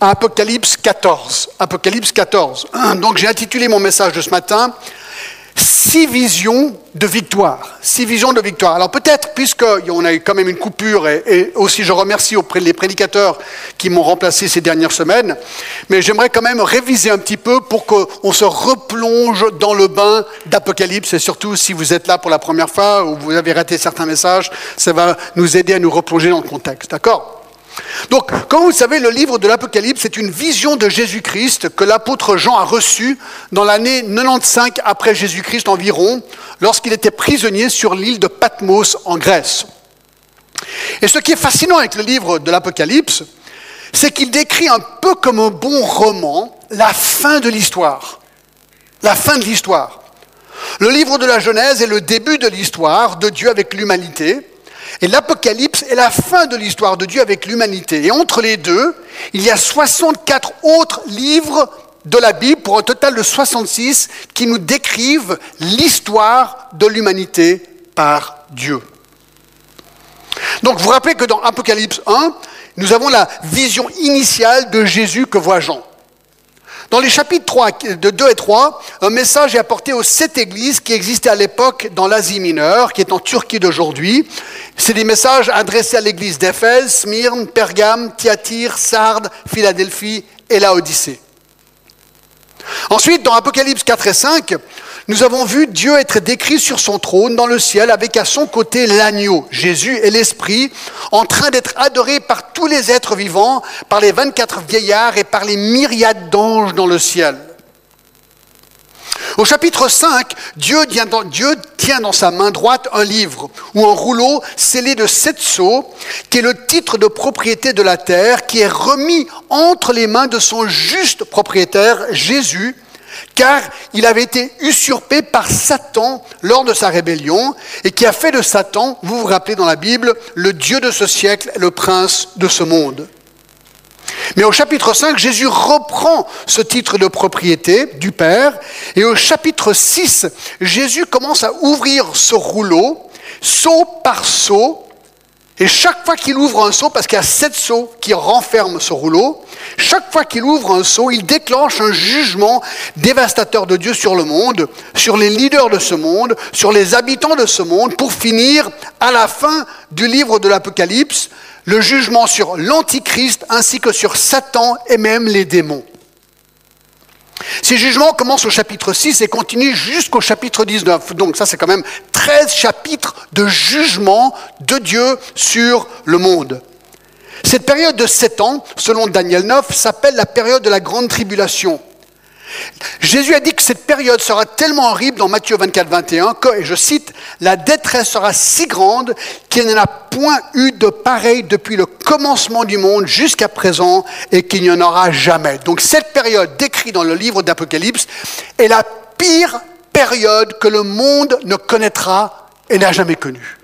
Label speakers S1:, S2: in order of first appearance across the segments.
S1: Apocalypse 14. Apocalypse 14. Donc j'ai intitulé mon message de ce matin Six visions de victoire. Six visions de victoire. Alors peut-être, puisqu'on a eu quand même une coupure, et, aussi je remercie auprès des prédicateurs qui m'ont remplacé ces dernières semaines, mais j'aimerais quand même réviser un petit peu pour qu'on se replonge dans le bain d'Apocalypse, et surtout si vous êtes là pour la première fois ou vous avez raté certains messages, ça va nous aider à nous replonger dans le contexte. D'accord? Donc, comme vous le savez, le livre de l'Apocalypse est une vision de Jésus-Christ que l'apôtre Jean a reçue dans l'année 95 après Jésus-Christ environ, lorsqu'il était prisonnier sur l'île de Patmos en Grèce. Et ce qui est fascinant avec le livre de l'Apocalypse, c'est qu'il décrit un peu comme un bon roman la fin de l'histoire. La fin de l'histoire. Le livre de la Genèse est le début de l'histoire de Dieu avec l'humanité. Et l'Apocalypse est la fin de l'histoire de Dieu avec l'humanité. Et entre les deux, il y a 64 autres livres de la Bible, pour un total de 66, qui nous décrivent l'histoire de l'humanité par Dieu. Donc vous vous rappelez que dans Apocalypse 1, nous avons la vision initiale de Jésus que voit Jean. Dans les chapitres 3, de 2 et 3, un message est apporté aux sept églises qui existaient à l'époque dans l'Asie mineure, qui est en Turquie d'aujourd'hui. C'est des messages adressés à l'église d'Éphèse, Smyrne, Pergame, Thyatire, Sardes, Philadelphie et Laodicée. Ensuite, dans Apocalypse 4 et 5, nous avons vu Dieu être décrit sur son trône dans le ciel avec à son côté l'agneau, Jésus et l'Esprit, en train d'être adoré par tous les êtres vivants, par les 24 vieillards et par les myriades d'anges dans le ciel. Au chapitre 5, Dieu tient, dans, sa main droite un livre ou un rouleau scellé de sept sceaux, qui est le titre de propriété de la terre, qui est remis entre les mains de son juste propriétaire, Jésus, car il avait été usurpé par Satan lors de sa rébellion. Et qui a fait de Satan, vous vous rappelez dans la Bible, le Dieu de ce siècle, le prince de ce monde. Mais au chapitre 5, Jésus reprend ce titre de propriété du Père. Et au chapitre 6, Jésus commence à ouvrir ce rouleau, saut par saut, et chaque fois qu'il ouvre un seau, parce qu'il y a sept seaux qui renferment ce rouleau, chaque fois qu'il ouvre un seau, il déclenche un jugement dévastateur de Dieu sur le monde, sur les leaders de ce monde, sur les habitants de ce monde, pour finir, à la fin du livre de l'Apocalypse, le jugement sur l'Antichrist ainsi que sur Satan et même les démons. Ces jugements commencent au chapitre 6 et continuent jusqu'au chapitre 19. Donc ça, c'est quand même 13 chapitres de jugement de Dieu sur le monde. Cette période de 7 ans, selon Daniel 9, s'appelle la période de la grande tribulation. Jésus a dit que cette période sera tellement horrible dans Matthieu 24, 21 que, et je cite, la détresse sera si grande qu'il n'y en a point eu de pareil depuis le commencement du monde jusqu'à présent et qu'il n'y en aura jamais. Donc cette période décrite dans le livre d'Apocalypse est la pire période que le monde ne connaîtra et n'a jamais connue.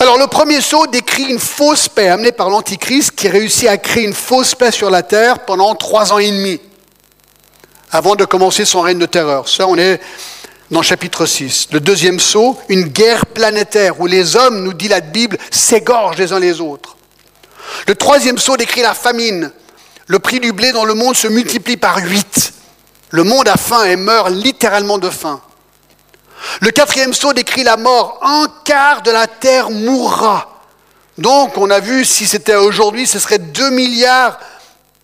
S1: Alors le premier saut décrit une fausse paix amenée par l'Antichrist qui réussit à créer une fausse paix sur la terre pendant trois ans et demi avant de commencer son règne de terreur. Ça, on est dans chapitre 6. Le deuxième saut, une guerre planétaire où les hommes, nous dit la Bible, s'égorgent les uns les autres. Le troisième saut décrit la famine. Le prix du blé dans le monde se multiplie par huit. Le monde a faim et meurt littéralement de faim. Le quatrième saut décrit la mort. Un quart de la terre mourra. Donc, on a vu, si c'était aujourd'hui, ce serait 2 milliards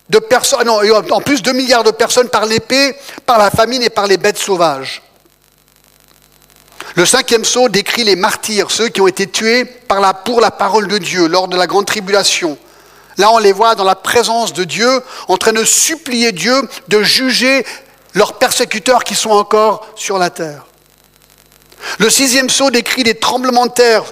S1: de personnes, non, en plus 2 milliards de personnes par l'épée, par la famine et par les bêtes sauvages. Le cinquième saut décrit les martyrs, ceux qui ont été tués pour la parole de Dieu lors de la grande tribulation. Là, on les voit dans la présence de Dieu, en train de supplier Dieu de juger leurs persécuteurs qui sont encore sur la terre. Le sixième saut décrit des tremblements de terre,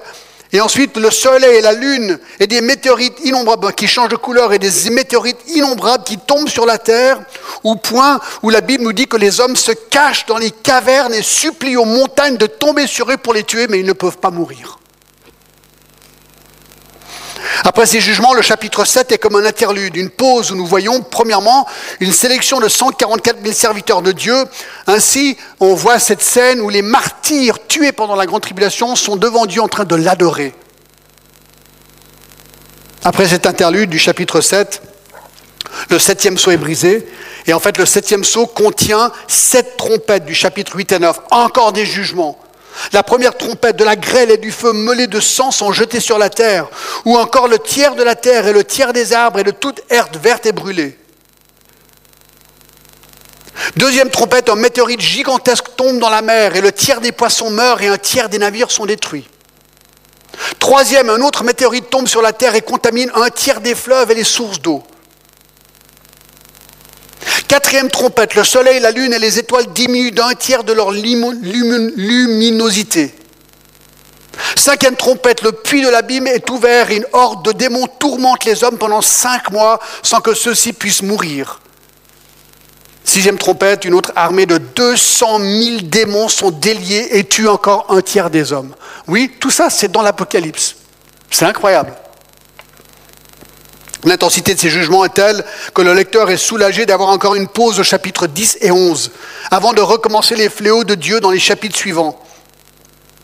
S1: et ensuite, le soleil et la lune et des météorites innombrables qui changent de couleur et des météorites innombrables qui tombent sur la terre, au point où la Bible nous dit que les hommes se cachent dans les cavernes et supplient aux montagnes de tomber sur eux pour les tuer, mais ils ne peuvent pas mourir. Après ces jugements, le chapitre 7 est comme un interlude, une pause où nous voyons, premièrement, une sélection de 144 000 serviteurs de Dieu. Ainsi, on voit cette scène où les martyrs tués pendant la grande tribulation sont devant Dieu en train de l'adorer. Après cet interlude du chapitre 7, Le septième sceau est brisé. Et en fait, le septième sceau contient sept trompettes du chapitre 8 et 9. Encore des jugements. La première trompette de la grêle et du feu mêlés de sang sont jetés sur la terre. Ou encore le tiers de la terre et le tiers des arbres et de toute herbe verte et brûlée. Deuxième trompette, un météorite gigantesque tombe dans la mer et le tiers des poissons meurt et un tiers des navires sont détruits. Troisième, un autre météorite tombe sur la terre et contamine un tiers des fleuves et les sources d'eau. Quatrième trompette, le soleil, la lune et les étoiles diminuent d'un tiers de leur luminosité. Cinquième trompette, le puits de l'abîme est ouvert et une horde de démons tourmente les hommes pendant cinq mois sans que ceux-ci puissent mourir. Sixième trompette, une autre armée de 200 000 démons sont déliés et tuent encore un tiers des hommes. Oui, tout ça, c'est dans l'Apocalypse. C'est incroyable. L'intensité de ces jugements est telle que le lecteur est soulagé d'avoir encore une pause au chapitre 10 et 11, avant de recommencer les fléaux de Dieu dans les chapitres suivants.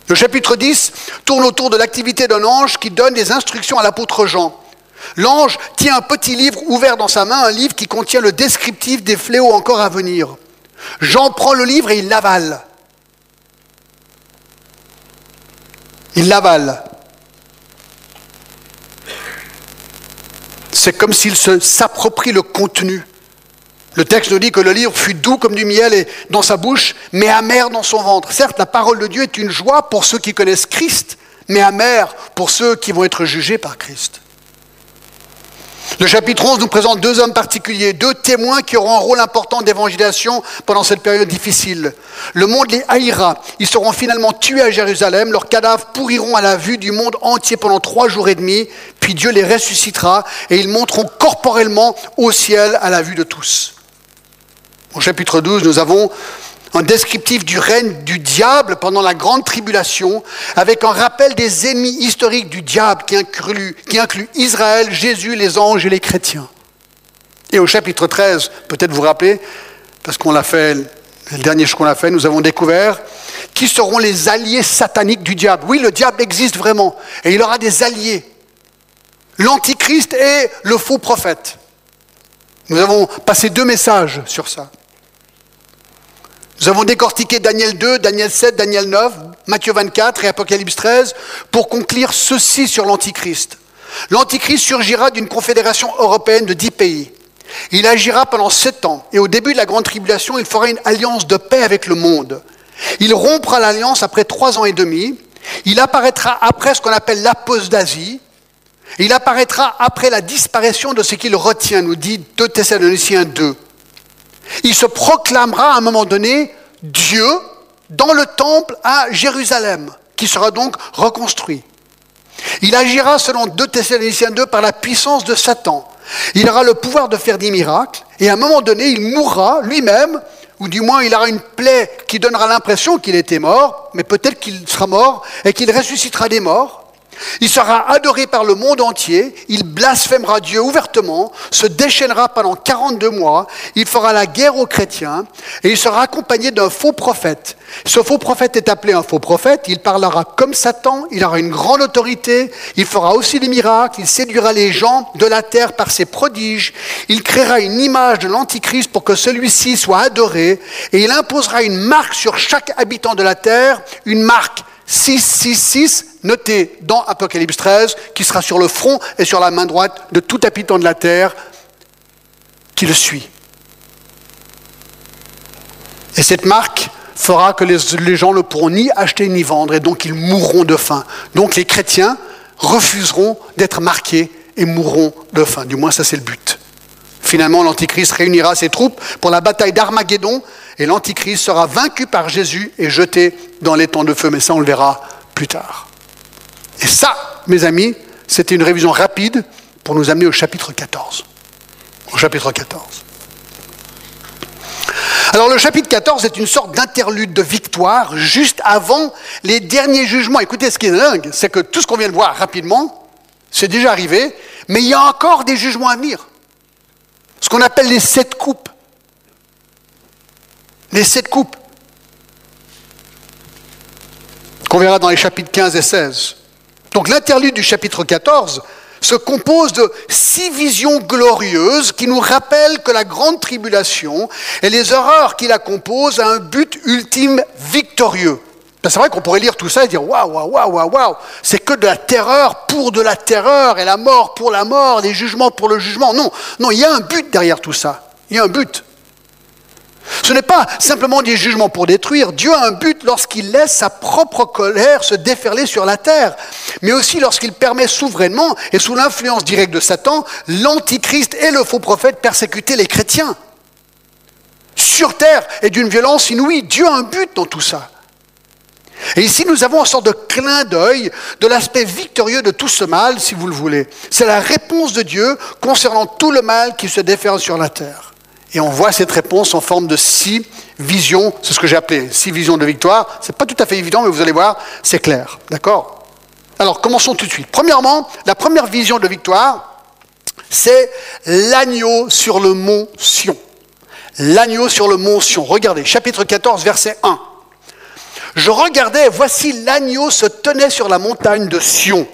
S1: Le chapitre 10 tourne autour de l'activité d'un ange qui donne des instructions à l'apôtre Jean. L'ange tient un petit livre ouvert dans sa main, un livre qui contient le descriptif des fléaux encore à venir. Jean prend le livre et il l'avale. Il l'avale. C'est comme s'il s'approprie le contenu. Le texte nous dit que le livre fut doux comme du miel dans sa bouche, mais amer dans son ventre. Certes, la parole de Dieu est une joie pour ceux qui connaissent Christ, mais amer pour ceux qui vont être jugés par Christ. Le chapitre 11 nous présente deux hommes particuliers, deux témoins qui auront un rôle important d'évangélisation pendant cette période difficile. Le monde les haïra. Ils seront finalement tués à Jérusalem. Leurs cadavres pourriront à la vue du monde entier pendant trois jours et demi. Puis Dieu les ressuscitera et ils monteront corporellement au ciel à la vue de tous. Au chapitre 12, nous avons un descriptif du règne du diable pendant la grande tribulation, avec un rappel des ennemis historiques du diable qui inclut, Israël, Jésus, les anges et les chrétiens. Et au chapitre 13, peut-être vous rappelez, parce qu'on l'a fait, le dernier qu'on a fait, nous avons découvert qui seront les alliés sataniques du diable. Oui, le diable existe vraiment, et il aura des alliés. L'antichrist et le faux prophète. Nous avons passé deux messages sur ça. Nous avons décortiqué Daniel 2, Daniel 7, Daniel 9, Matthieu 24 et Apocalypse 13 pour conclure ceci sur l'Antichrist. L'Antichrist surgira d'une confédération européenne de dix pays. Il agira pendant sept ans et au début de la grande tribulation, il fera une alliance de paix avec le monde. Il rompra l'alliance après trois ans et demi. Il apparaîtra après ce qu'on appelle l'apostasie. Il apparaîtra après la disparition de ce qu'il retient, nous dit 2 Thessaloniciens 2. Il se proclamera à un moment donné Dieu dans le temple à Jérusalem, qui sera donc reconstruit. Il agira selon 2 Thessaloniciens 2 par la puissance de Satan. Il aura le pouvoir de faire des miracles et à un moment donné, il mourra lui-même, ou du moins il aura une plaie qui donnera l'impression qu'il était mort, mais peut-être qu'il sera mort et qu'il ressuscitera des morts. Il sera adoré par le monde entier, il blasphémera Dieu ouvertement, se déchaînera pendant 42 mois, il fera la guerre aux chrétiens et il sera accompagné d'un faux prophète. Ce faux prophète est appelé un faux prophète, il parlera comme Satan, il aura une grande autorité, il fera aussi des miracles, il séduira les gens de la terre par ses prodiges, il créera une image de l'Antichrist pour que celui-ci soit adoré. Et il imposera une marque sur chaque habitant de la terre, une marque 666 noté dans Apocalypse 13, qui sera sur le front et sur la main droite de tout habitant de la terre qui le suit. Et cette marque fera que les, gens ne pourront ni acheter ni vendre, et donc ils mourront de faim. Donc les chrétiens refuseront d'être marqués et mourront de faim. Du moins, ça c'est le but. Finalement, l'Antichrist réunira ses troupes pour la bataille d'Armageddon, et l'Antichrist sera vaincu par Jésus et jeté dans les temps de feu. Mais ça, on le verra plus tard. Et ça, mes amis, c'était une révision rapide pour nous amener au chapitre 14. Au chapitre 14. Alors le chapitre 14 est une sorte d'interlude de victoire juste avant les derniers jugements. Écoutez, ce qui est dingue, c'est que tout ce qu'on vient de voir rapidement, c'est déjà arrivé, mais il y a encore des jugements à venir. Ce qu'on appelle les sept coupes. Les sept coupes. Qu'on verra dans les chapitres 15 et 16. Donc l'interlude du chapitre 14 se compose de six visions glorieuses qui nous rappellent que la grande tribulation et les horreurs qui la composent a un but ultime victorieux. Ben, c'est vrai qu'on pourrait lire tout ça et dire waouh, waouh, waouh, waouh, c'est que de la terreur pour de la terreur et la mort pour la mort, les jugements pour le jugement. Non, non, il y a un but derrière tout ça. Il y a un but. Ce n'est pas simplement des jugements pour détruire. Dieu a un but lorsqu'il laisse sa propre colère se déferler sur la terre, mais aussi lorsqu'il permet souverainement et sous l'influence directe de Satan, l'antichrist et le faux prophète persécuter les chrétiens. Sur terre et d'une violence inouïe, Dieu a un but dans tout ça. Et ici, nous avons une sorte de clin d'œil de l'aspect victorieux de tout ce mal, si vous le voulez. C'est la réponse de Dieu concernant tout le mal qui se déferle sur la terre. Et on voit cette réponse en forme de six visions, c'est ce que j'ai appelé six visions de victoire. Ce n'est pas tout à fait évident, mais vous allez voir, c'est clair. D'accord? Alors, commençons tout de suite. Premièrement, la première vision de victoire, c'est l'agneau sur le mont Sion. L'agneau sur le mont Sion. Regardez, chapitre 14, verset 1. Je regardais, voici l'agneau se tenait sur la montagne de Sion,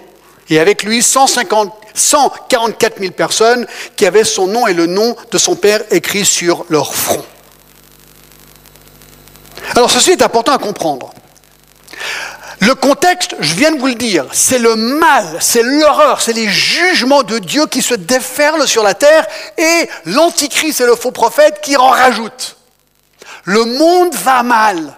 S1: et avec lui 150 144 000 personnes qui avaient son nom et le nom de son père écrit sur leur front. Alors ceci est important à comprendre. Le contexte, je viens de vous le dire, c'est le mal, c'est l'horreur, c'est les jugements de Dieu qui se déferlent sur la terre et l'antichrist et le faux prophète qui en rajoutent. Le monde va mal.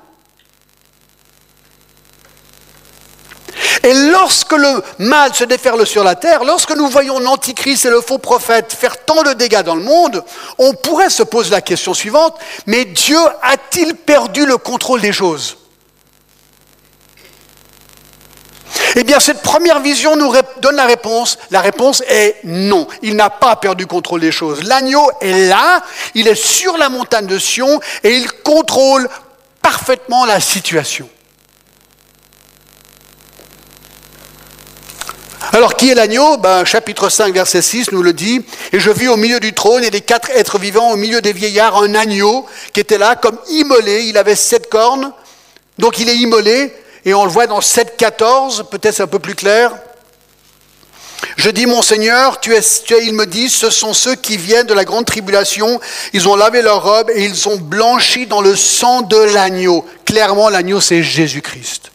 S1: Et lorsque le mal se déferle sur la terre, lorsque nous voyons l'Antichrist et le faux prophète faire tant de dégâts dans le monde, on pourrait se poser la question suivante, mais Dieu a-t-il perdu le contrôle des choses? Eh bien, cette première vision nous donne la réponse. La réponse est non. Il n'a pas perdu le contrôle des choses. L'agneau est là, il est sur la montagne de Sion et il contrôle parfaitement la situation. Alors, qui est l'agneau? Ben, Chapitre 5, verset 6 nous le dit. Et je vis au milieu du trône et des quatre êtres vivants, au milieu des vieillards, un agneau qui était là comme immolé. Il avait sept cornes. Donc, il est immolé. Et on le voit dans 7, 14. Peut-être c'est un peu plus clair. Je dis, mon Seigneur, tu es, tu es, il me dit, ce sont ceux qui viennent de la grande tribulation. Ils ont lavé leurs robes et ils ont blanchi dans le sang de l'agneau. Clairement, l'agneau, c'est Jésus-Christ.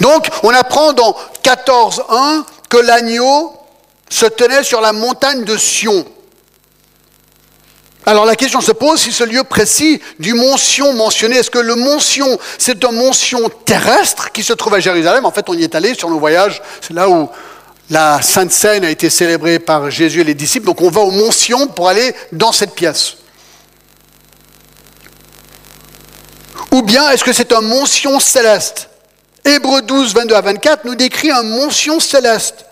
S1: Donc, on apprend dans 14.1 que l'agneau se tenait sur la montagne de Sion. Alors la question se pose si ce lieu précis du mont Sion mentionné, est-ce que le mont Sion, c'est un mont Sion terrestre qui se trouve à Jérusalem? En fait, on y est allé sur nos voyages, c'est là où la Sainte Seine a été célébrée par Jésus et les disciples, donc on va au mont Sion pour aller dans cette pièce. Ou bien est-ce que c'est un mont Sion céleste? Hébreu 12, 22 à 24 nous décrit un mention céleste.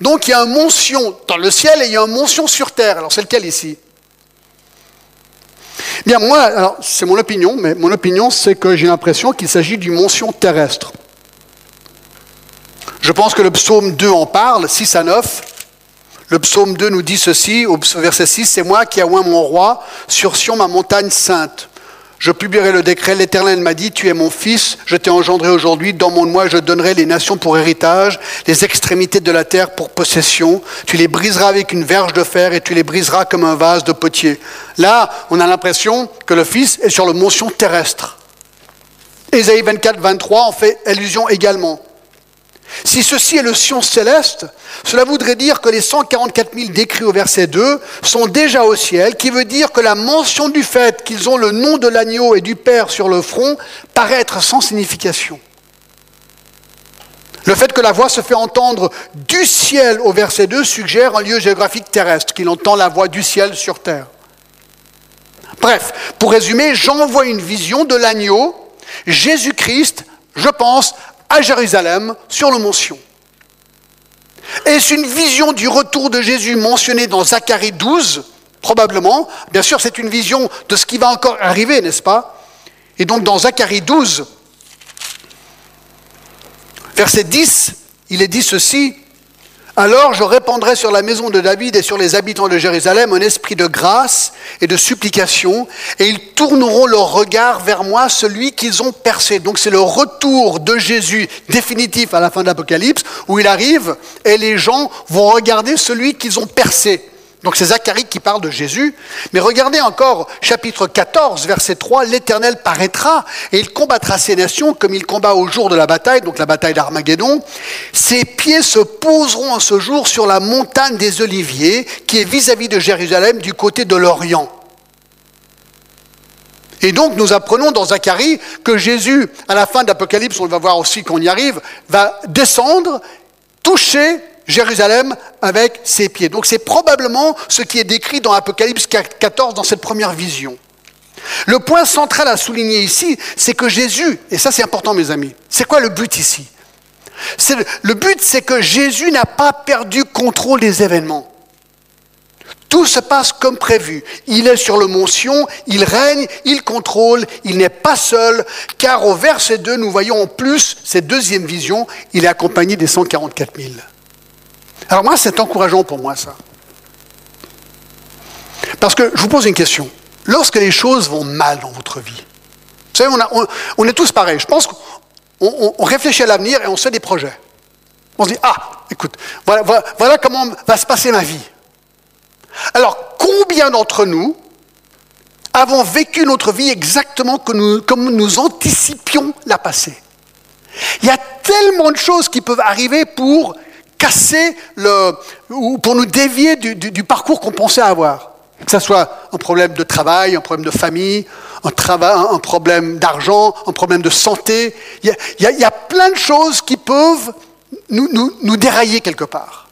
S1: Donc il y a un mention dans le ciel et il y a un mention sur terre. Alors c'est lequel ici? Bien moi, alors c'est mon opinion, mais mon opinion c'est que j'ai l'impression qu'il s'agit d'une mention terrestre. Je pense que le psaume 2 en parle, 6 à 9. Le psaume 2 nous dit ceci, au verset 6, c'est moi qui oint mon roi sur Sion, ma montagne sainte. Je publierai le décret. L'Éternel m'a dit, tu es mon fils, je t'ai engendré aujourd'hui. Dans mon moi, je donnerai les nations pour héritage, les extrémités de la terre pour possession. Tu les briseras avec une verge de fer et tu les briseras comme un vase de potier. Là, on a l'impression que le fils est sur le mention terrestre. Ésaïe 24, 23 en fait allusion également. Si ceci est le Sion céleste, cela voudrait dire que les 144 000 décrits au verset 2 sont déjà au ciel, qui veut dire que la mention du fait qu'ils ont le nom de l'agneau et du Père sur le front paraît être sans signification. Le fait que la voix se fait entendre du ciel au verset 2 suggère un lieu géographique terrestre, qu'il entend la voix du ciel sur terre. Bref, pour résumer, j'envoie une vision de l'agneau, Jésus-Christ, je pense, à Jérusalem, sur le mont. Est-ce une vision du retour de Jésus mentionnée dans Zacharie 12 Probablement. Bien sûr, c'est une vision de ce qui va encore arriver, n'est-ce pas? Et donc dans Zacharie 12, verset 10, il est dit ceci, Alors je répandrai sur la maison de David et sur les habitants de Jérusalem un esprit de grâce et de supplication, et ils tourneront leur regard vers moi, celui qu'ils ont percé. Donc c'est le retour de Jésus définitif à la fin de l'Apocalypse, où il arrive et les gens vont regarder celui qu'ils ont percé. Donc c'est Zacharie qui parle de Jésus. Mais regardez encore chapitre 14, verset 3, l'Éternel paraîtra et il combattra ces nations comme il combat au jour de la bataille, donc la bataille d'Armageddon. Ses pieds se poseront en ce jour sur la montagne des Oliviers qui est vis-à-vis de Jérusalem du côté de l'Orient. Et donc nous apprenons dans Zacharie que Jésus, à la fin de l'Apocalypse, on va voir aussi qu'on y arrive, va descendre, toucher Jérusalem avec ses pieds. Donc c'est probablement ce qui est décrit dans Apocalypse 14 dans cette première vision. Le point central à souligner ici, c'est que Jésus, et ça c'est important mes amis, c'est quoi le but ici? Le but c'est que Jésus n'a pas perdu contrôle des événements. Tout se passe comme prévu. Il est sur le mont Sion, il règne, il contrôle, il n'est pas seul, car au verset 2, nous voyons en plus cette deuxième vision, il est accompagné des 144 000. Alors moi, c'est encourageant pour moi, ça. Parce que je vous pose une question. Lorsque les choses vont mal dans votre vie, vous savez, on, est tous pareils. Je pense qu'on réfléchit à l'avenir et on fait des projets. On se dit, ah, écoute, voilà, comment va se passer ma vie. Alors, combien d'entre nous avons vécu notre vie exactement comme nous anticipions la passer? Il y a tellement de choses qui peuvent arriver pour casser le, ou pour nous dévier du, parcours qu'on pensait avoir. Que ce soit un problème de travail, un problème de famille, un, problème d'argent, un problème de santé. Il y, a, plein de choses qui peuvent nous, nous dérailler quelque part.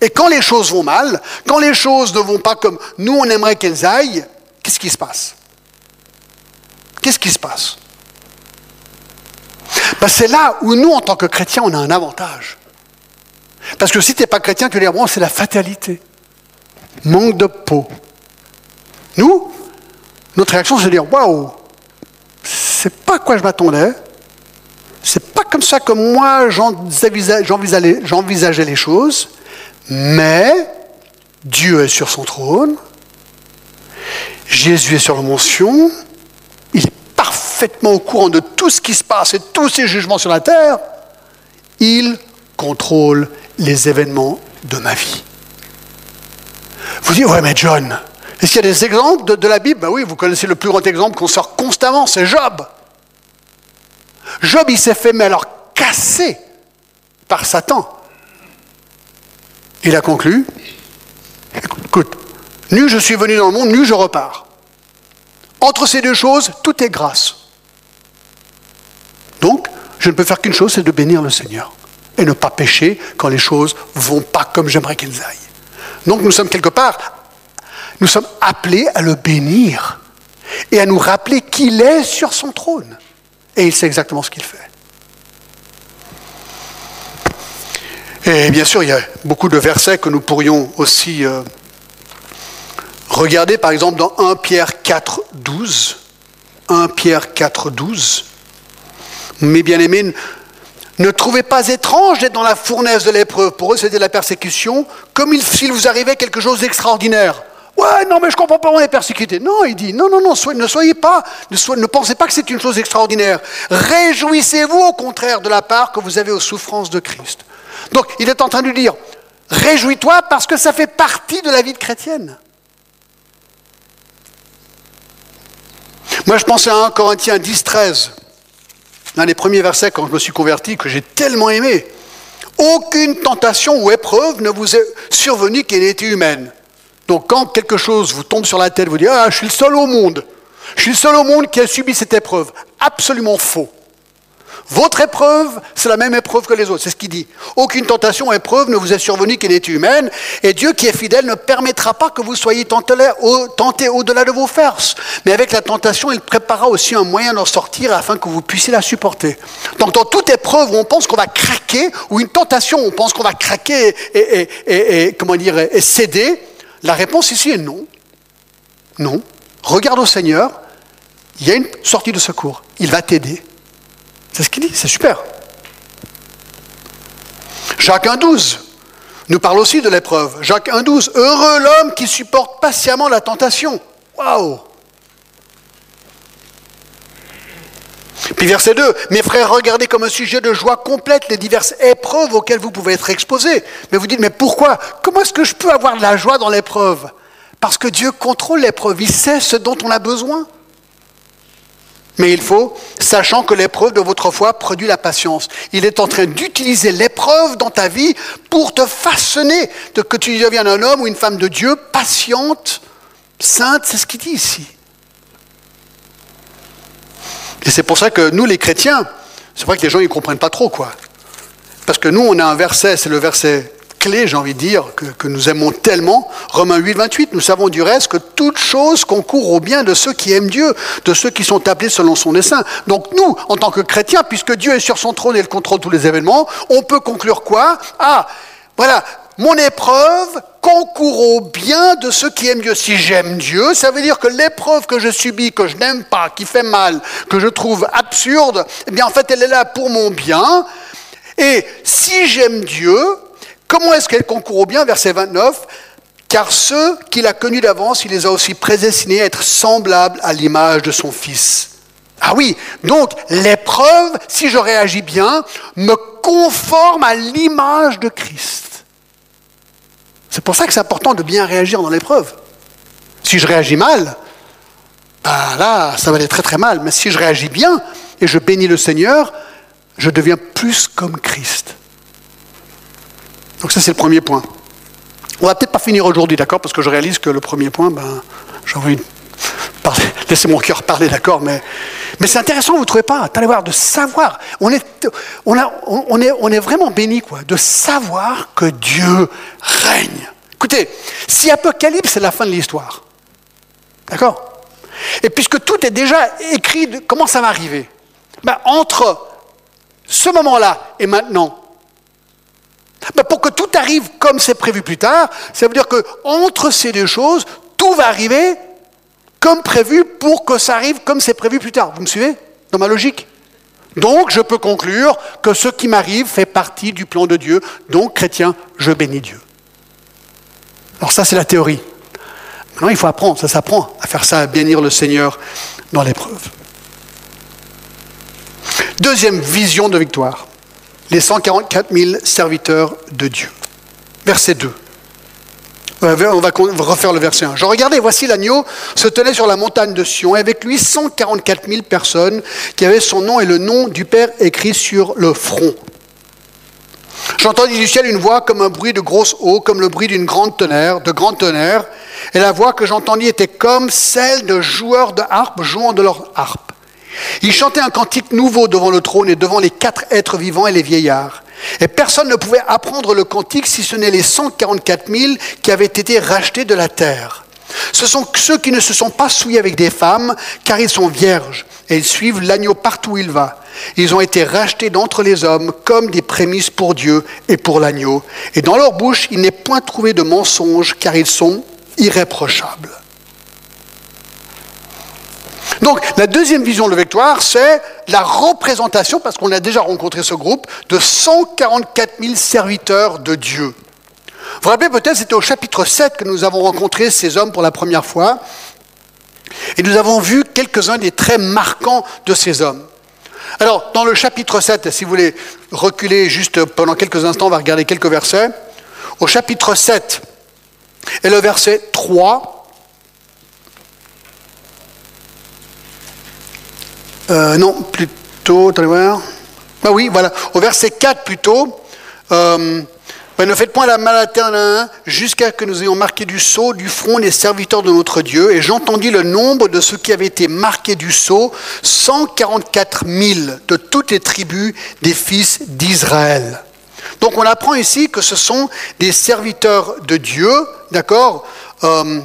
S1: Et quand les choses vont mal, quand les choses ne vont pas comme nous on aimerait qu'elles aillent, qu'est-ce qui se passe? Qu'est-ce qui se passe? Ben, C'est là où nous, en tant que chrétiens, on a un avantage. Parce que si tu n'es pas chrétien, tu dis, bon, c'est la fatalité. Manque de peau. Nous, notre réaction, c'est de dire, waouh, c'est pas à quoi je m'attendais. C'est pas comme ça que moi j'envisageais les choses. Mais Dieu est sur son trône. Jésus est sur la mention. Il est parfaitement au courant de tout ce qui se passe et tous ces jugements sur la terre. Il contrôle les événements de ma vie. Vous dites, ouais, mais John, est-ce qu'il y a des exemples de, la Bible? Ben Oui, vous connaissez le plus grand exemple qu'on sort constamment, c'est Job. Job, il s'est fait, mais alors, casser par Satan. Il a conclu, écoute, nu je suis venu dans le monde, nu je repars. Entre ces deux choses, tout est grâce. Donc, je ne peux faire qu'une chose, c'est de bénir le Seigneur et ne pas pécher quand les choses vont pas comme j'aimerais qu'elles aillent. Donc nous sommes quelque part, nous sommes appelés à le bénir et à nous rappeler qu'il est sur son trône. Et il sait exactement ce qu'il fait. Et bien sûr, il y a beaucoup de versets que nous pourrions aussi euh, regarder, par exemple dans 1 Pierre 4, 12. 1 Pierre 4, 12. Mes bien-aimés, ne trouvez pas étrange d'être dans la fournaise de l'épreuve. Pour eux, c'était la persécution, comme s'il vous arrivait quelque chose d'extraordinaire. Ouais, non, mais je comprends pas, on est persécuté. Non, il dit, non, non, non, ne soyez pas, ne, pensez pas que c'est une chose extraordinaire. Réjouissez-vous au contraire de la part que vous avez aux souffrances de Christ. Donc, il est en train de dire, réjouis-toi parce que ça fait partie de la vie chrétienne. Moi, je pensais à 1 Corinthiens 10, 13 l'un des premiers versets quand je me suis converti que j'ai tellement aimé. Aucune tentation ou épreuve ne vous est survenue qui ait été humaine. Donc quand quelque chose vous tombe sur la tête, vous dites Ah, je suis le seul au monde. Je suis le seul au monde qui a subi cette épreuve. Absolument faux. Votre épreuve, c'est la même épreuve que les autres. C'est ce qu'il dit. Aucune tentation épreuve ne vous est survenue qui n'est humaine. Et Dieu qui est fidèle ne permettra pas que vous soyez tentés au-delà de vos forces. Mais avec la tentation, il préparera aussi un moyen d'en sortir afin que vous puissiez la supporter. Donc dans toute épreuve où on pense qu'on va craquer, ou une tentation où on pense qu'on va craquer et, et, comment dire, et céder, la réponse ici est non. Non. Regarde au Seigneur. Il y a une sortie de secours. Il va t'aider. C'est ce qu'il dit, c'est super. Jacques 1,12. nous parle aussi de l'épreuve. Jacques 1,12. Heureux l'homme qui supporte patiemment la tentation. Waouh Puis verset 2, mes frères, regardez comme un sujet de joie complète les diverses épreuves auxquelles vous pouvez être exposés. Mais vous dites, mais pourquoi? Comment est-ce que je peux avoir de la joie dans l'épreuve? Parce que Dieu contrôle l'épreuve, il sait ce dont on a besoin. Mais il faut, sachant que l'épreuve de votre foi produit la patience. Il est en train d'utiliser l'épreuve dans ta vie pour te façonner, de que tu deviennes un homme ou une femme de Dieu, patiente, sainte, c'est ce qu'il dit ici. Et c'est pour ça que nous, les chrétiens, c'est vrai que les gens ne comprennent pas trop, quoi. Parce que nous, on a un verset, c'est le verset j'ai envie de dire, que, nous aimons tellement. Romains 8, 28, nous savons du reste que toute chose concourt au bien de ceux qui aiment Dieu, de ceux qui sont appelés selon son dessein. Donc nous, en tant que chrétiens, puisque Dieu est sur son trône et il contrôle tous les événements, on peut conclure quoi? Ah, voilà, mon épreuve concourt au bien de ceux qui aiment Dieu. Si j'aime Dieu, ça veut dire que l'épreuve que je subis, que je n'aime pas, qui fait mal, que je trouve absurde, eh bien en fait elle est là pour mon bien. Et si j'aime Dieu, comment est-ce qu'elle concourt au bien Verset 29. Car ceux qu'il a connus d'avance, il les a aussi prédestinés à être semblables à l'image de son Fils. Ah oui, donc l'épreuve, si je réagis bien, me conforme à l'image de Christ. C'est pour ça que c'est important de bien réagir dans l'épreuve. Si je réagis mal, ben là, ça va aller très très mal. Mais si je réagis bien et je bénis le Seigneur, je deviens plus comme Christ. Donc ça, c'est le premier point. On va peut-être pas finir aujourd'hui, d'accord Parce que je réalise que le premier point, ben, j'ai envie de laisser mon cœur parler, d'accord mais, mais c'est intéressant, vous ne trouvez pas? Allez voir, de savoir. On est, on, a, on, est, on est vraiment béni, quoi, de savoir que Dieu règne. Écoutez, si Apocalypse, c'est la fin de l'histoire, d'accord? Et puisque tout est déjà écrit, comment ça va arriver? Ben, Entre ce moment-là et maintenant, ben, pour que tout arrive comme c'est prévu plus tard, ça veut dire que entre ces deux choses, tout va arriver comme prévu pour que ça arrive comme c'est prévu plus tard. Vous me suivez? Dans ma logique? Donc je peux conclure que ce qui m'arrive fait partie du plan de Dieu. Donc chrétien, je bénis Dieu. Alors ça c'est la théorie. Maintenant il faut apprendre, ça s'apprend à faire ça, à bénir le Seigneur dans l'épreuve. Deuxième vision de victoire, les 144 000 serviteurs de Dieu. Verset 2. Euh, on va refaire le verset 1. Je regardais, voici l'agneau se tenait sur la montagne de Sion, et avec lui 144 000 personnes qui avaient son nom et le nom du Père écrit sur le front. J'entendis du ciel une voix comme un bruit de grosse eau, comme le bruit d'une grande tonnerre, de grand tonnerre, et la voix que j'entendis était comme celle de joueurs de harpe jouant de leur harpe. Ils chantaient un cantique nouveau devant le trône et devant les quatre êtres vivants et les vieillards. Et personne ne pouvait apprendre le cantique si ce n'est les 144 000 qui avaient été rachetés de la terre. Ce sont ceux qui ne se sont pas souillés avec des femmes, car ils sont vierges, et ils suivent l'agneau partout où il va. Ils ont été rachetés d'entre les hommes comme des prémices pour Dieu et pour l'agneau. Et dans leur bouche, il n'est point trouvé de mensonge, car ils sont irréprochables. Donc la deuxième vision de victoire, c'est la représentation, parce qu'on a déjà rencontré ce groupe, de 144 000 serviteurs de Dieu. Vous vous rappelez peut-être, c'était au chapitre 7 que nous avons rencontré ces hommes pour la première fois. Et nous avons vu quelques-uns des traits marquants de ces hommes. Alors, dans le chapitre 7, si vous voulez reculer juste pendant quelques instants, on va regarder quelques versets. Au chapitre 7 et le verset 3, Euh, non, plutôt, attendez voir. Ah oui, voilà. Au verset 4 plutôt. Euh, ne faites point la mal à jusqu'à que nous ayons marqué du sceau du front les serviteurs de notre Dieu. Et j'entendis le nombre de ceux qui avaient été marqués du sceau, 144 000 de toutes les tribus des fils d'Israël. Donc on apprend ici que ce sont des serviteurs de Dieu, d'accord euh,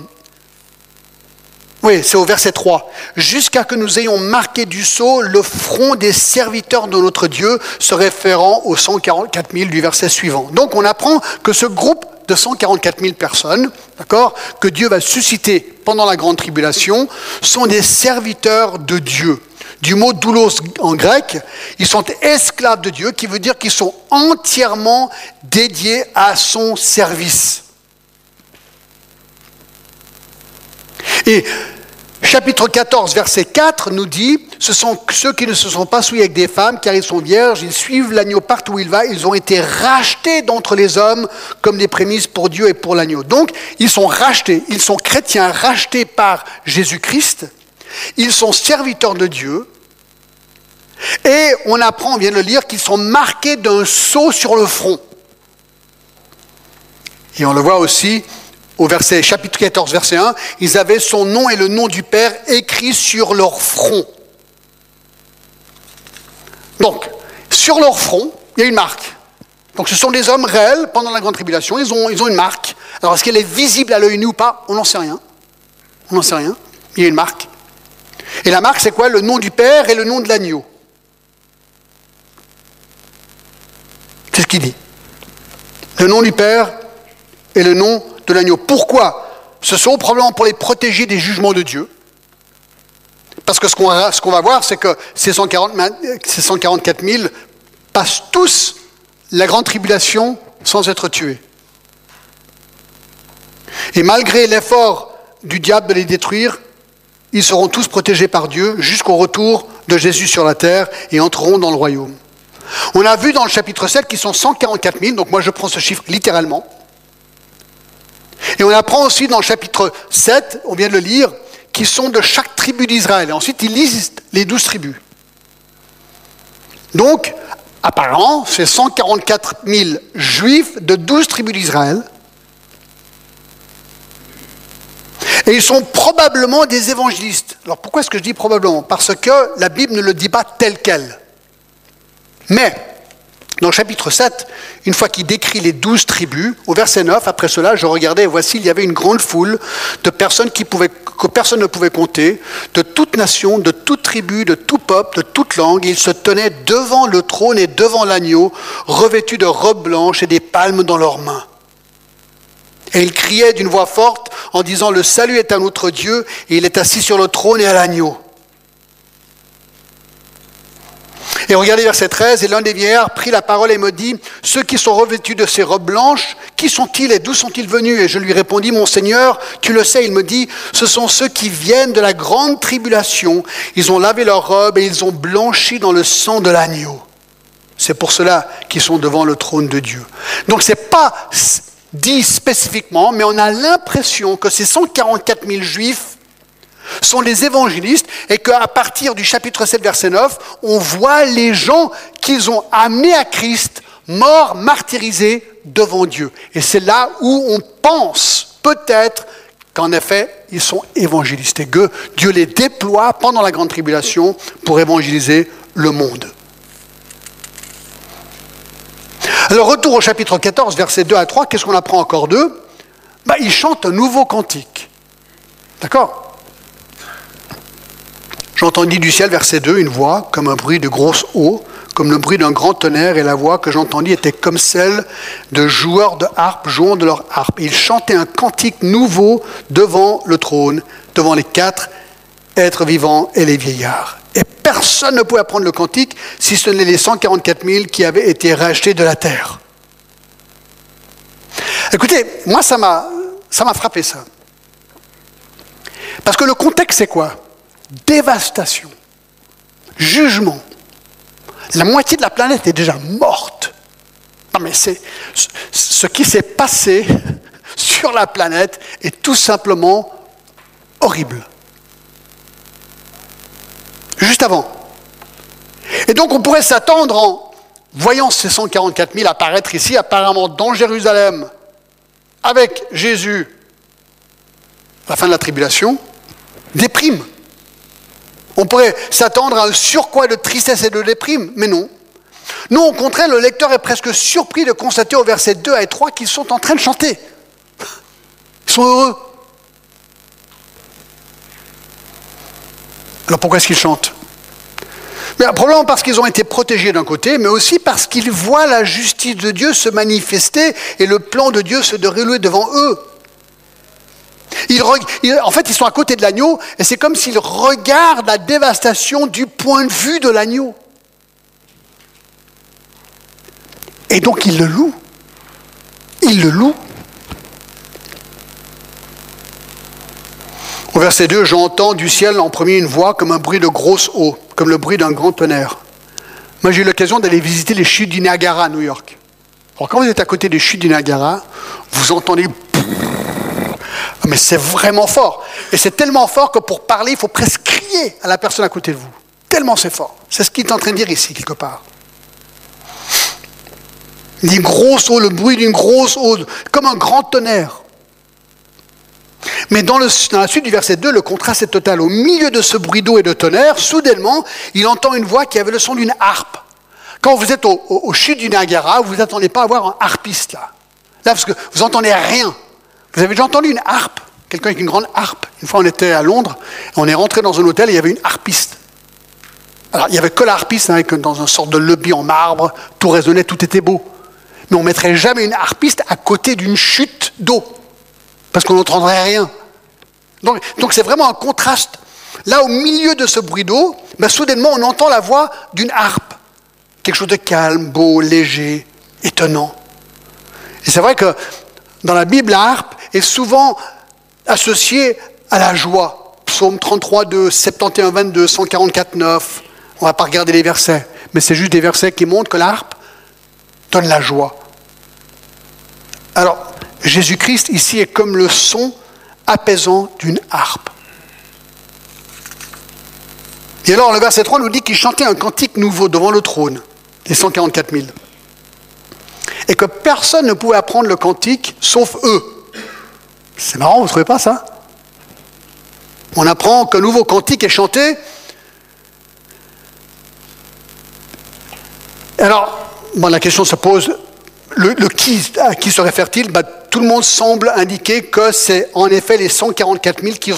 S1: oui, c'est au verset 3. Jusqu'à que nous ayons marqué du sceau le front des serviteurs de notre Dieu, se référant aux 144 000 du verset suivant. Donc on apprend que ce groupe de 144 000 personnes, d'accord, que Dieu va susciter pendant la grande tribulation, sont des serviteurs de Dieu. du mot doulos en grec. Ils sont esclaves de Dieu, qui veut dire qu'ils sont entièrement dédiés à son service. Et chapitre 14, verset 4 nous dit, ce sont ceux qui ne se sont pas souillés avec des femmes, car ils sont vierges, ils suivent l'agneau partout où il va, ils ont été rachetés d'entre les hommes comme des prémices pour Dieu et pour l'agneau. Donc, ils sont rachetés, ils sont chrétiens, rachetés par Jésus-Christ, ils sont serviteurs de Dieu, et on apprend, on vient de le lire, qu'ils sont marqués d'un sceau sur le front. Et on le voit aussi au verset, chapitre 14, verset 1, ils avaient son nom et le nom du Père écrits sur leur front. Donc, sur leur front, il y a une marque. Donc ce sont des hommes réels pendant la grande tribulation, ils ont, ils ont une marque. Alors est-ce qu'elle est visible à l'œil nu ou pas? On n'en sait rien. On n'en sait rien. Il y a une marque. Et la marque, c'est quoi? Le nom du Père et le nom de l'agneau. C'est ce qu'il dit. Le nom du Père et le nom l'agneau. Pourquoi Ce sont probablement pour les protéger des jugements de Dieu. Parce que ce qu'on va, voir, c'est que ces, 140, ces 144 000 passent tous la grande tribulation sans être tués. Et malgré l'effort du diable de les détruire, ils seront tous protégés par Dieu jusqu'au retour de Jésus sur la terre et entreront dans le royaume. On a vu dans le chapitre 7 qu'ils sont 144 000, donc moi je prends ce chiffre littéralement. Et on apprend aussi dans le chapitre 7, on vient de le lire, qui sont de chaque tribu d'Israël. Et ensuite, ils listent les douze tribus. Donc, apparemment, c'est 144 000 juifs de douze tribus d'Israël. Et ils sont probablement des évangélistes. Alors pourquoi est-ce que je dis probablement? Parce que la Bible ne le dit pas tel quel. Mais dans le chapitre 7, une fois qu'il décrit les douze tribus, au verset 9, après cela, je regardais et voici, il y avait une grande foule de personnes qui pouvaient, que personne ne pouvait compter, de toute nation, de toute tribu, de tout peuple, de toute langue. Ils se tenaient devant le trône et devant l'agneau, revêtus de robes blanches et des palmes dans leurs mains. Et ils criaient d'une voix forte en disant, le salut est à notre Dieu et il est assis sur le trône et à l'agneau. Et regardez verset 13, et l'un des vieillards prit la parole et me dit, ceux qui sont revêtus de ces robes blanches, qui sont-ils et d'où sont-ils venus? Et je lui répondis, mon Seigneur, tu le sais, il me dit, ce sont ceux qui viennent de la grande tribulation, ils ont lavé leurs robes et ils ont blanchi dans le sang de l'agneau. C'est pour cela qu'ils sont devant le trône de Dieu. Donc ce n'est pas dit spécifiquement, mais on a l'impression que ces 144 000 juifs sont les évangélistes et qu'à partir du chapitre 7, verset 9, on voit les gens qu'ils ont amenés à Christ, morts, martyrisés devant Dieu. Et c'est là où on pense peut-être qu'en effet, ils sont évangélistes et que Dieu les déploie pendant la grande tribulation pour évangéliser le monde. Alors, retour au chapitre 14, versets 2 à 3, qu'est-ce qu'on apprend encore d'eux? Bah, Ils chantent un nouveau cantique. D'accord? J'entendis du ciel, verset 2, une voix comme un bruit de grosse eau, comme le bruit d'un grand tonnerre, et la voix que j'entendis était comme celle de joueurs de harpe jouant de leur harpe. Ils chantaient un cantique nouveau devant le trône, devant les quatre êtres vivants et les vieillards. Et personne ne pouvait apprendre le cantique si ce n'est les 144 000 qui avaient été rachetés de la terre. Écoutez, moi ça m'a, ça m'a frappé ça. Parce que le contexte c'est quoi? Dévastation, jugement. La moitié de la planète est déjà morte. Non mais c'est ce qui s'est passé sur la planète est tout simplement horrible. Juste avant. Et donc on pourrait s'attendre en voyant ces 144 000 apparaître ici, apparemment dans Jérusalem, avec Jésus, à la fin de la tribulation, des primes. On pourrait s'attendre à un surcroît de tristesse et de déprime, mais non. Non, au contraire, le lecteur est presque surpris de constater au verset 2 et 3 qu'ils sont en train de chanter. Ils sont heureux. Alors pourquoi est-ce qu'ils chantent? Probablement parce qu'ils ont été protégés d'un côté, mais aussi parce qu'ils voient la justice de Dieu se manifester et le plan de Dieu se dérouler devant eux. En fait, ils sont à côté de l'agneau et c'est comme s'ils regardent la dévastation du point de vue de l'agneau. Et donc ils le louent. Ils le louent. Au verset 2, j'entends du ciel en premier une voix comme un bruit de grosse eau, comme le bruit d'un grand tonnerre. Moi, j'ai eu l'occasion d'aller visiter les chutes du Niagara à New York. Alors, quand vous êtes à côté des chutes du Niagara, vous entendez. Mais c'est vraiment fort. Et c'est tellement fort que pour parler, il faut presque crier à la personne à côté de vous. Tellement c'est fort. C'est ce qu'il est en train de dire ici, quelque part. Une grosse eau, le bruit d'une grosse eau, comme un grand tonnerre. Mais dans, la suite du verset 2, le contraste est total. Au milieu de ce bruit d'eau et de tonnerre, soudainement, il entend une voix qui avait le son d'une harpe. Quand vous êtes au, au, chute du Niagara, vous n'attendez pas à voir un harpiste là. Là, parce que vous n'entendez rien. Vous avez déjà entendu une harpe? Quelqu'un avec une grande harpe? Une fois, on était à Londres, on est rentré dans un hôtel et il y avait une harpiste. Alors, il n'y avait que la hein, dans un sorte de lobby en marbre, tout résonnait, tout était beau. Mais on ne mettrait jamais une harpiste à côté d'une chute d'eau, parce qu'on n'entendrait rien. Donc c'est vraiment un contraste. Là, au milieu de ce bruit d'eau, ben, soudainement, on entend la voix d'une harpe. Quelque chose de calme, beau, léger, étonnant. Et c'est vrai que dans la Bible, la harpe est souvent associée à la joie. Psaume 33, 2, 71, 22, 144, 9. On ne va pas regarder les versets, mais c'est juste des versets qui montrent que la harpe donne la joie. Alors, Jésus-Christ ici est comme le son apaisant d'une harpe. Et alors le verset 3 nous dit qu'il chantait un cantique nouveau devant le trône, les 144 000. Et que personne ne pouvait apprendre le cantique sauf eux. C'est marrant, vous ne trouvez pas ça? On apprend qu'un nouveau cantique est chanté. Alors, la question se pose, qui, à qui se réfère-t-il? Bah, Tout le monde semble indiquer que c'est en effet les 144 000 qui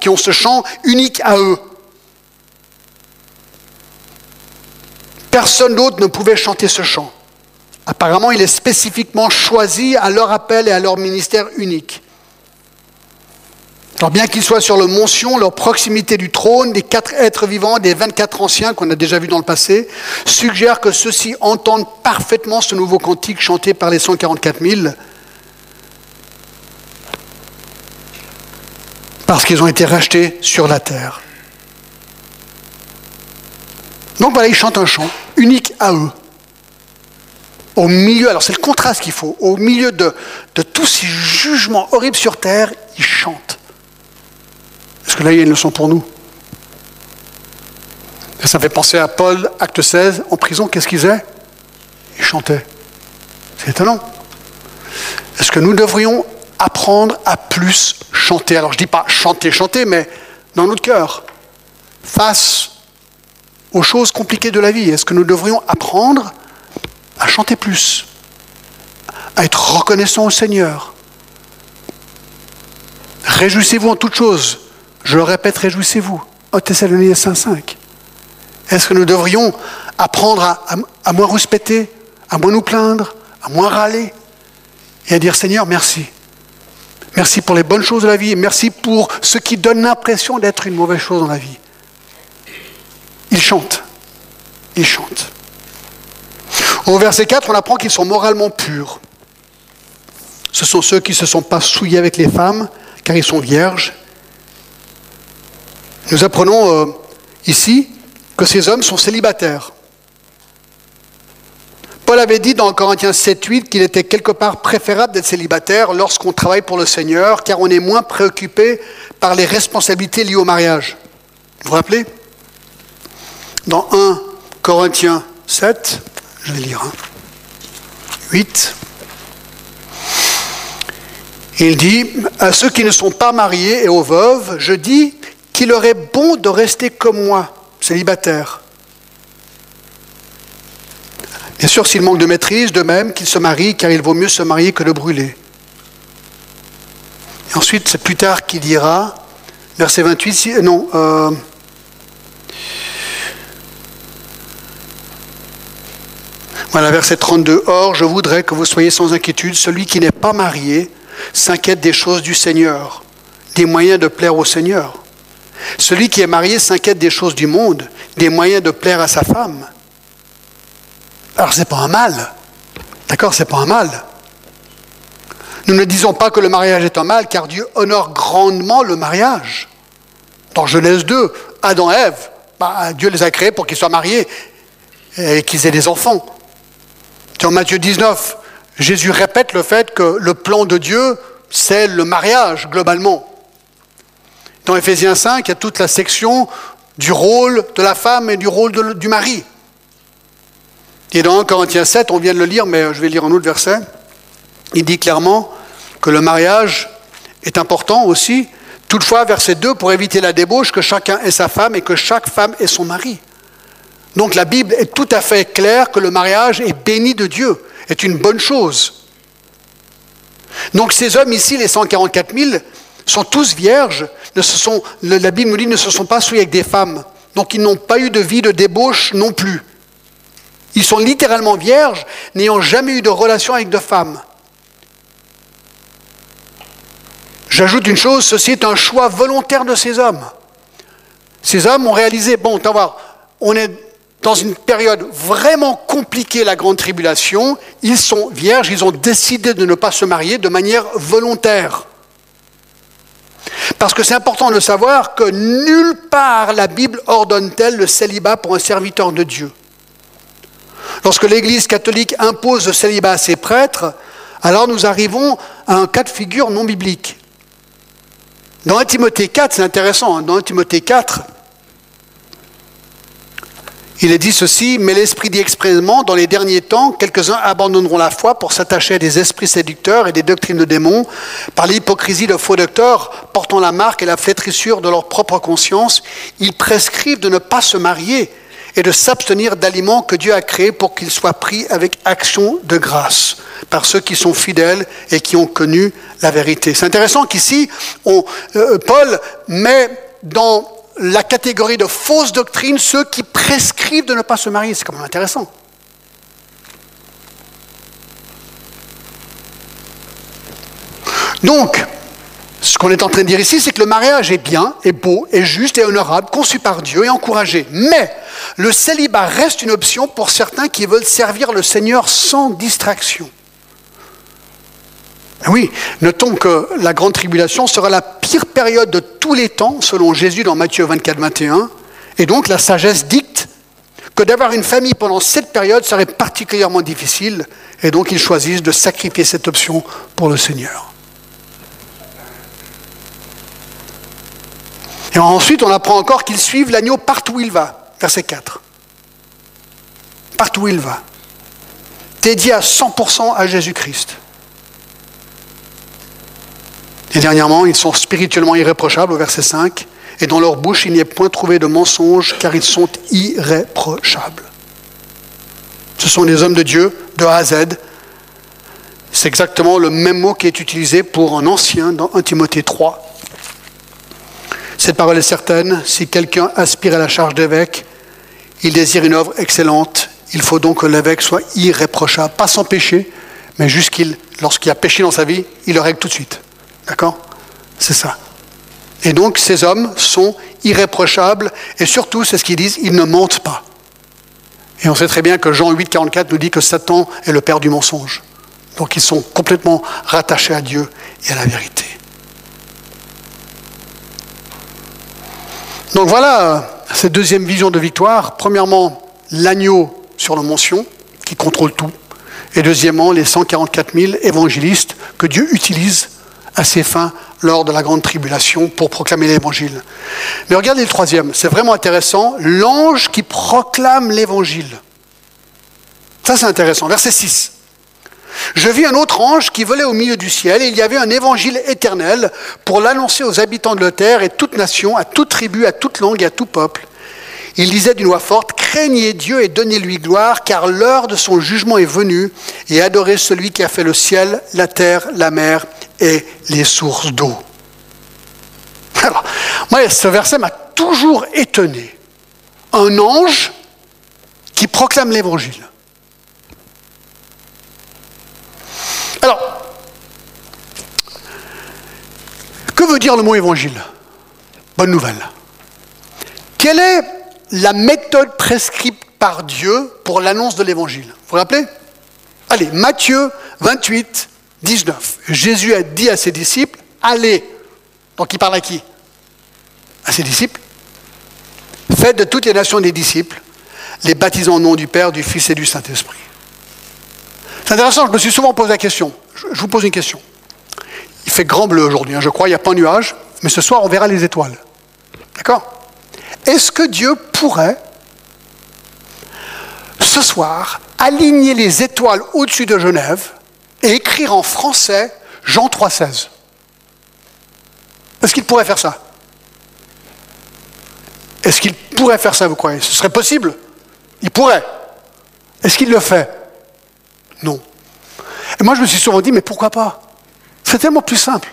S1: qui ont ce chant unique à eux. Personne d'autre ne pouvait chanter ce chant. Apparemment, il est spécifiquement choisi à leur appel et à leur ministère unique. Alors bien qu'ils soient sur le mont Sion, leur proximité du trône, des quatre êtres vivants, des 24 anciens qu'on a déjà vus dans le passé, suggère que ceux-ci entendent parfaitement ce nouveau cantique chanté par les 144 000, parce qu'ils ont été rachetés sur la terre. Donc voilà, ils chantent un chant unique à eux. Au milieu, alors c'est le contraste qu'il faut, au milieu de, de tous ces jugements horribles sur terre, ils chantent. Parce que là, il y a une leçon pour nous. Et ça fait penser à Paul, acte 16, en prison, qu'est-ce qu'ils faisaient Ils chantaient. C'est étonnant. Est-ce que nous devrions apprendre à plus chanter? Alors je ne dis pas chanter, chanter, mais dans notre cœur, face aux choses compliquées de la vie. Est-ce que nous devrions apprendre à chanter plus, à être reconnaissant au Seigneur? Réjouissez-vous en toutes choses? Je le répète, réjouissez-vous. Au Thessaloniciens 5. Est-ce que nous devrions apprendre à, moins respecter, à moins nous plaindre, à moins râler et à dire Seigneur, merci. Merci pour les bonnes choses de la vie merci pour ce qui donne l'impression d'être une mauvaise chose dans la vie. Ils chantent. Ils chantent. Au verset 4, on apprend qu'ils sont moralement purs. Ce sont ceux qui ne se sont pas souillés avec les femmes, car ils sont vierges nous apprenons euh, ici que ces hommes sont célibataires. Paul avait dit dans Corinthiens 7-8 qu'il était quelque part préférable d'être célibataire lorsqu'on travaille pour le Seigneur, car on est moins préoccupé par les responsabilités liées au mariage. Vous vous rappelez? Dans 1 Corinthiens 7, je vais lire, 8, hein. il dit, à ceux qui ne sont pas mariés et aux veuves, je dis qu'il aurait bon de rester comme moi, célibataire. Bien sûr, s'il manque de maîtrise, de même qu'il se marie, car il vaut mieux se marier que de brûler. Ensuite, c'est plus tard qu'il dira, verset 28, non, euh, Voilà, verset 32. Or, je voudrais que vous soyez sans inquiétude. Celui qui n'est pas marié s'inquiète des choses du Seigneur des moyens de plaire au Seigneur. Celui qui est marié s'inquiète des choses du monde, des moyens de plaire à sa femme. Alors c'est pas un mal. D'accord, c'est pas un mal. Nous ne disons pas que le mariage est un mal, car Dieu honore grandement le mariage. Dans Genèse 2, Adam et Ève, bah, Dieu les a créés pour qu'ils soient mariés et qu'ils aient des enfants. Dans Matthieu 19, Jésus répète le fait que le plan de Dieu, c'est le mariage globalement. Dans Éphésiens 5, il y a toute la section du rôle de la femme et du rôle du mari. Et dans 1 Corinthiens 7, on vient de le lire, mais je vais lire un autre verset. Il dit clairement que le mariage est important aussi. Toutefois, verset 2, pour éviter la débauche, que chacun ait sa femme et que chaque femme ait son mari. Donc la Bible est tout à fait claire que le mariage est béni de Dieu, est une bonne chose. Donc ces hommes ici, les 144 000, sont tous vierges. Ne se la Bible nous dit ne se sont pas souillés avec des femmes. Donc ils n'ont pas eu de vie de débauche non plus. Ils sont littéralement vierges, n'ayant jamais eu de relation avec de femmes. J'ajoute une chose, ceci est un choix volontaire de ces hommes. Ces hommes ont réalisé, bon, on est dans une période vraiment compliquée, la grande tribulation, ils sont vierges, ils ont décidé de ne pas se marier de manière volontaire. Parce que c'est important de savoir que nulle part la Bible ordonne-t-elle le célibat pour un serviteur de Dieu. Lorsque l'Église catholique impose le célibat à ses prêtres, alors nous arrivons à un cas de figure non biblique. Dans 1 Timothée 4, c'est intéressant, hein, dans 1 Timothée 4, il est dit ceci, mais l'Esprit dit expressément, dans les derniers temps, quelques-uns abandonneront la foi pour s'attacher à des esprits séducteurs et des doctrines de démons, par l'hypocrisie de faux docteurs, portant la marque et la flétrissure de leur propre conscience, ils prescrivent de ne pas se marier et de s'abstenir d'aliments que Dieu a créés pour qu'ils soient pris avec action de grâce par ceux qui sont fidèles et qui ont connu la vérité. C'est intéressant qu'ici, euh, Paul met dans la catégorie de fausses doctrines ceux qui prescrivent de ne pas se marier. C'est quand même intéressant. Donc, ce qu'on est en train de dire ici, c'est que le mariage est bien, est beau, est juste et honorable, conçu par Dieu et encouragé. Mais le célibat reste une option pour certains qui veulent servir le Seigneur sans distraction. Ah oui, notons que la grande tribulation sera la pire période de tous les temps, selon Jésus dans Matthieu 24, 21. Et donc la sagesse dicte que d'avoir une famille pendant cette période serait particulièrement difficile. Et donc ils choisissent de sacrifier cette option pour le Seigneur. Et ensuite, on apprend encore qu'ils suivent l'agneau partout où il va. Verset 4. Partout où il va. Dédié à 100% à Jésus-Christ. Et dernièrement, ils sont spirituellement irréprochables au verset 5. Et dans leur bouche, il n'y est point trouvé de mensonge, car ils sont irréprochables. Ce sont des hommes de Dieu, de A à Z. C'est exactement le même mot qui est utilisé pour un ancien dans 1 Timothée 3. Cette parole est certaine, si quelqu'un aspire à la charge d'évêque, il désire une œuvre excellente, il faut donc que l'évêque soit irréprochable, pas sans péché, mais juste qu'il, lorsqu'il a péché dans sa vie, il le règle tout de suite. D'accord? C'est ça. Et donc ces hommes sont irréprochables, et surtout, c'est ce qu'ils disent, ils ne mentent pas. Et on sait très bien que Jean 8, 44 nous dit que Satan est le père du mensonge. Donc ils sont complètement rattachés à Dieu et à la vérité. Donc voilà cette deuxième vision de victoire. Premièrement, l'agneau sur la mention, qui contrôle tout. Et deuxièmement, les 144 000 évangélistes que Dieu utilise à ses fins lors de la grande tribulation pour proclamer l'évangile. Mais regardez le troisième, c'est vraiment intéressant, l'ange qui proclame l'évangile. Ça c'est intéressant, verset 6. Je vis un autre ange qui volait au milieu du ciel et il y avait un évangile éternel pour l'annoncer aux habitants de la terre et toute nation, à toute tribu, à toute langue et à tout peuple. Il disait d'une voix forte, craignez Dieu et donnez-lui gloire, car l'heure de son jugement est venue, et adorez celui qui a fait le ciel, la terre, la mer et les sources d'eau. Alors, moi, ce verset m'a toujours étonné. Un ange qui proclame l'évangile. Alors, que veut dire le mot évangile? Bonne nouvelle. Quelle est la méthode prescrite par Dieu pour l'annonce de l'évangile Vous vous rappelez? Allez, Matthieu 28, 19. Jésus a dit à ses disciples, allez. Donc il parle à qui? À ses disciples. Faites de toutes les nations des disciples, les baptisant au nom du Père, du Fils et du Saint-Esprit. C'est intéressant, je me suis souvent posé la question. Je vous pose une question. Il fait grand bleu aujourd'hui, hein, je crois, il n'y a pas de nuage, mais ce soir on verra les étoiles. D'accord? Est-ce que Dieu pourrait, ce soir, aligner les étoiles au-dessus de Genève et écrire en français Jean 3,16 Est-ce qu'il pourrait faire ça? Est-ce qu'il pourrait faire ça, vous croyez? Ce serait possible? Il pourrait. Est-ce qu'il le fait? Non. Et moi, je me suis souvent dit, mais pourquoi pas? C'est tellement plus simple.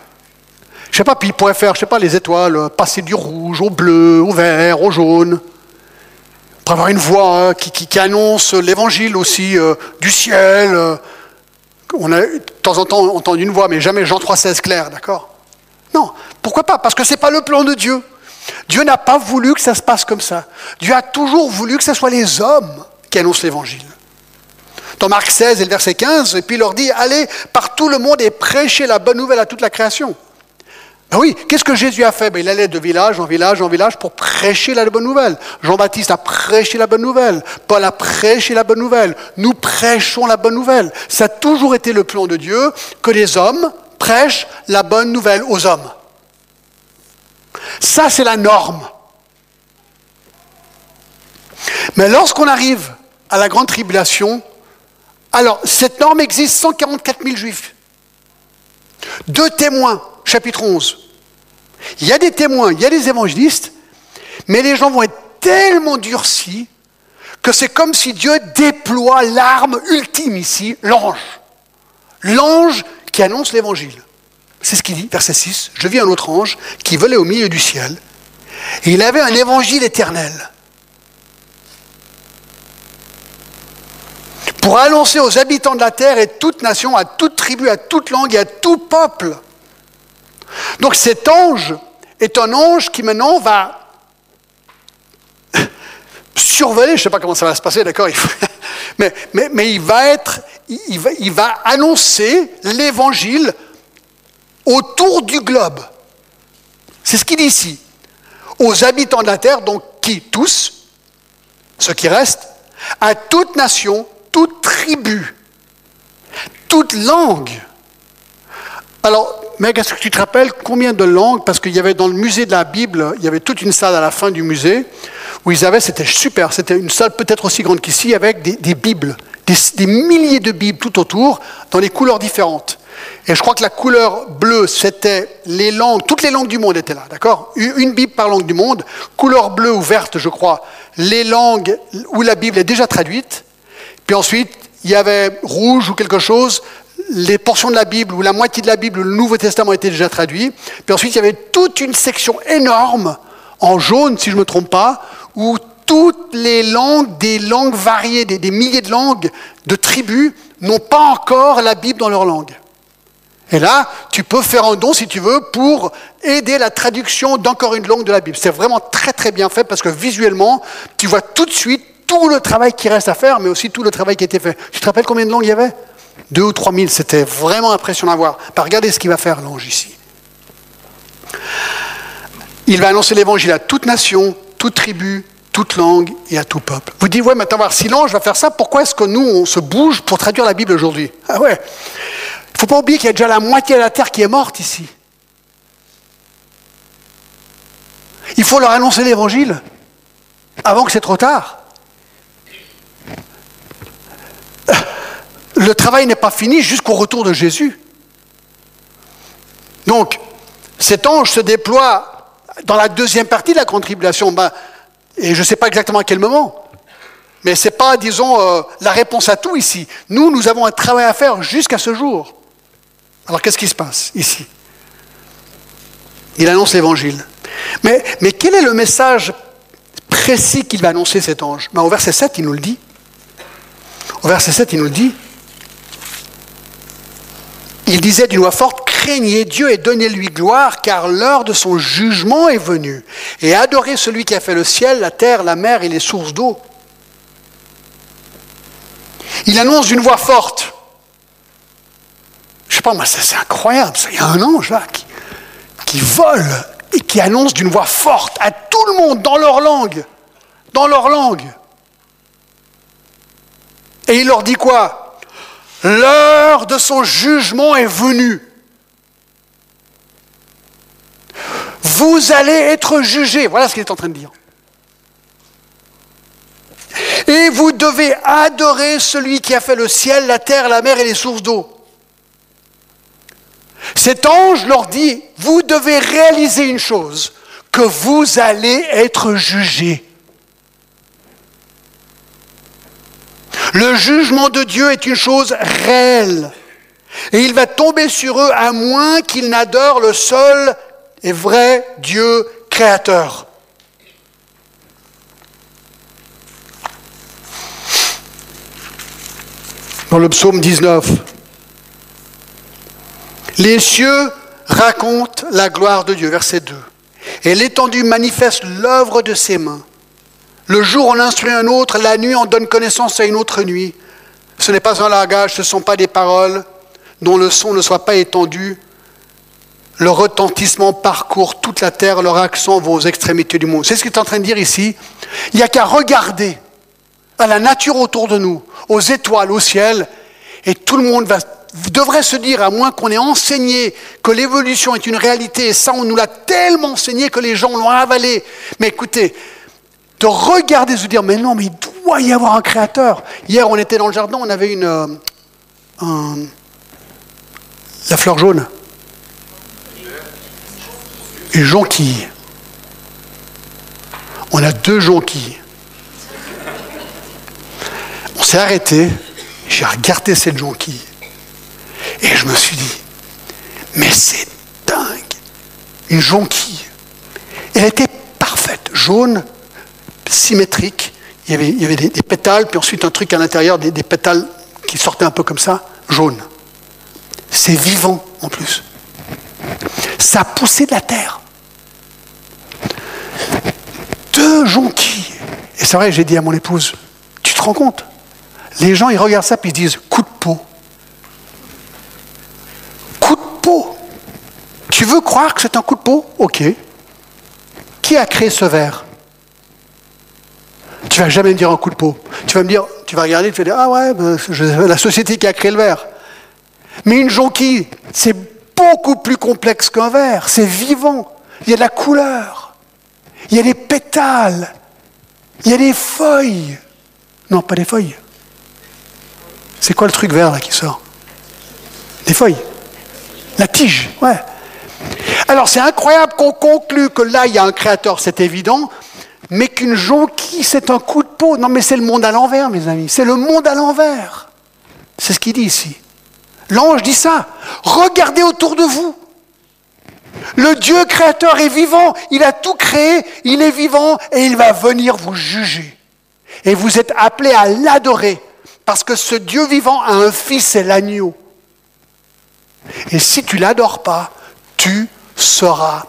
S1: Je sais pas, puis il pourrait faire, je sais pas, les étoiles, euh, passer du rouge au bleu, au vert, au jaune. Pour avoir une voix hein, qui, annonce l'évangile aussi euh, du ciel. Euh. on a de temps en temps entendu une voix, mais jamais Jean 3,16 clair, d'accord? Non, pourquoi pas? Parce que ce n'est pas le plan de Dieu. Dieu n'a pas voulu que ça se passe comme ça. Dieu a toujours voulu que ce soit les hommes qui annoncent l'évangile. Dans Marc 16 et le verset 15, et puis il leur dit Allez par tout le monde et prêchez la bonne nouvelle à toute la création. Ben oui, qu'est-ce que Jésus a fait? Ben, Il allait de village en village en village pour prêcher la bonne nouvelle. Jean-Baptiste a prêché la bonne nouvelle. Paul a prêché la bonne nouvelle. Nous prêchons la bonne nouvelle. Ça a toujours été le plan de Dieu que les hommes prêchent la bonne nouvelle aux hommes. Ça, c'est la norme. Mais lorsqu'on arrive à la grande tribulation, alors cette norme existe 144 000 juifs. Deux témoins, chapitre 11. Il y a des témoins, il y a des évangélistes, mais les gens vont être tellement durcis que c'est comme si Dieu déploie l'arme ultime ici, l'ange. L'ange qui annonce l'évangile. C'est ce qu'il dit, verset 6. Je vis un autre ange qui volait au milieu du ciel, et il avait un évangile éternel. Pour annoncer aux habitants de la terre et toute nation, à toute tribu, à toute langue et à tout peuple. Donc cet ange est un ange qui maintenant va survoler, je ne sais pas comment ça va se passer, d'accord mais, mais, mais, il va être, il va, il va annoncer l'évangile autour du globe. C'est ce qu'il dit ici. Aux habitants de la terre, donc qui Tous, ceux qui restent, à toute nation, toute tribu, toute langue. Alors, Meg, est-ce que tu te rappelles combien de langues Parce qu'il y avait dans le musée de la Bible, il y avait toute une salle à la fin du musée où ils avaient, c'était super, c'était une salle peut-être aussi grande qu'ici, avec des, Bibles, des, milliers de Bibles tout autour, dans des couleurs différentes. Et je crois que la couleur bleue, c'était les langues, toutes les langues du monde étaient là, d'accord? Une Bible par langue du monde. Couleur bleue ou verte, je crois, les langues où la Bible est déjà traduite. Puis ensuite, il y avait rouge ou quelque chose, les portions de la Bible ou la moitié de la Bible, le Nouveau Testament était déjà traduit. Puis ensuite, il y avait toute une section énorme, en jaune si je ne me trompe pas, où toutes les langues, des langues variées, des, des milliers de langues de tribus, n'ont pas encore la Bible dans leur langue. Et là, tu peux faire un don si tu veux pour aider la traduction d'encore une langue de la Bible. C'est vraiment très très bien fait parce que visuellement, tu vois tout de suite tout le travail qui reste à faire, mais aussi tout le travail qui a été fait. Tu te rappelles combien de langues il y avait? Deux ou trois mille, c'était vraiment impressionnant à voir. Bah, regardez ce qu'il va faire l'ange ici. Il va annoncer l'évangile à toute nation, toute tribu, toute langue et à tout peuple. Vous dites, ouais, maintenant, si l'ange va faire ça, pourquoi est-ce que nous, on se bouge pour traduire la Bible aujourd'hui? Ah ouais, faut pas oublier qu'il y a déjà la moitié de la terre qui est morte ici. Il faut leur annoncer l'évangile avant que c'est trop tard. Le travail n'est pas fini jusqu'au retour de Jésus. Donc, cet ange se déploie dans la deuxième partie de la contribution. Ben, et je ne sais pas exactement à quel moment. Mais ce n'est pas, disons, euh, la réponse à tout ici. Nous, nous avons un travail à faire jusqu'à ce jour. Alors qu'est-ce qui se passe ici? Il annonce l'évangile. Mais, quel est le message précis qu'il va annoncer cet ange? Ben, Au verset 7, il nous le dit. Au verset 7, il nous dit. Il disait d'une voix forte, craignez Dieu et donnez-lui gloire, car l'heure de son jugement est venue. Et adorez celui qui a fait le ciel, la terre, la mer et les sources d'eau. Il annonce d'une voix forte. Je sais pas, moi, c'est incroyable. Ça. Il y a un ange qui vole et qui annonce d'une voix forte à tout le monde dans leur langue. Dans leur langue. Et il leur dit quoi? L'heure de son jugement est venue. Vous allez être jugés. Voilà ce qu'il est en train de dire. Et vous devez adorer celui qui a fait le ciel, la terre, la mer et les sources d'eau. Cet ange leur dit, vous devez réaliser une chose, que vous allez être jugés. Le jugement de Dieu est une chose réelle. Et il va tomber sur eux à moins qu'ils n'adorent le seul et vrai Dieu créateur. Dans le psaume 19, les cieux racontent la gloire de Dieu, verset 2. Et l'étendue manifeste l'œuvre de ses mains. Le jour on instruit un autre, la nuit on donne connaissance à une autre nuit. Ce n'est pas un langage, ce ne sont pas des paroles dont le son ne soit pas étendu. Le retentissement parcourt toute la terre, leur accent va aux extrémités du monde. C'est ce qu'il est en train de dire ici. Il n'y a qu'à regarder à la nature autour de nous, aux étoiles, au ciel, et tout le monde va, devrait se dire, à moins qu'on ait enseigné que l'évolution est une réalité, et ça on nous l'a tellement enseigné que les gens l'ont avalé. Mais écoutez, de regarder, se dire, mais non, mais il doit y avoir un créateur. Hier, on était dans le jardin, on avait une, euh, la fleur jaune. Une jonquille. On a deux jonquilles. On s'est arrêté, j'ai regardé cette jonquille et je me suis dit, mais c'est dingue. Une jonquille. Elle était parfaite, jaune, symétrique. Il y avait, des, pétales, puis ensuite un truc à l'intérieur, des, pétales qui sortaient un peu comme ça, jaune. C'est vivant en plus. Ça poussait de la terre. Deux jonquilles. Et c'est vrai, j'ai dit à mon épouse, tu te rends compte? Les gens, ils regardent ça, puis ils disent, coup de peau. Coup de peau. Tu veux croire que c'est un coup de peau? Ok. Qui a créé ce verre? Tu vas jamais me dire un coup de peau. Tu vas me dire, tu vas regarder, tu vas dire, ah ouais, ben, la société qui a créé le verre. Mais une jonquille, c'est beaucoup plus complexe qu'un verre. C'est vivant. Il y a de la couleur. Il y a des pétales. Il y a des feuilles. Non, pas des feuilles. C'est quoi le truc vert là qui sort? Des feuilles. La tige, ouais. Alors c'est incroyable qu'on conclue que là il y a un créateur, c'est évident, mais qu'une jonquille c'est un coup de peau. Non mais c'est le monde à l'envers, mes amis. C'est le monde à l'envers. C'est ce qu'il dit ici. L'ange dit ça. Regardez autour de vous. Le Dieu créateur est vivant, il a tout créé, il est vivant et il va venir vous juger. Et vous êtes appelés à l'adorer parce que ce Dieu vivant a un fils, c'est l'agneau. Et si tu l'adores pas, tu seras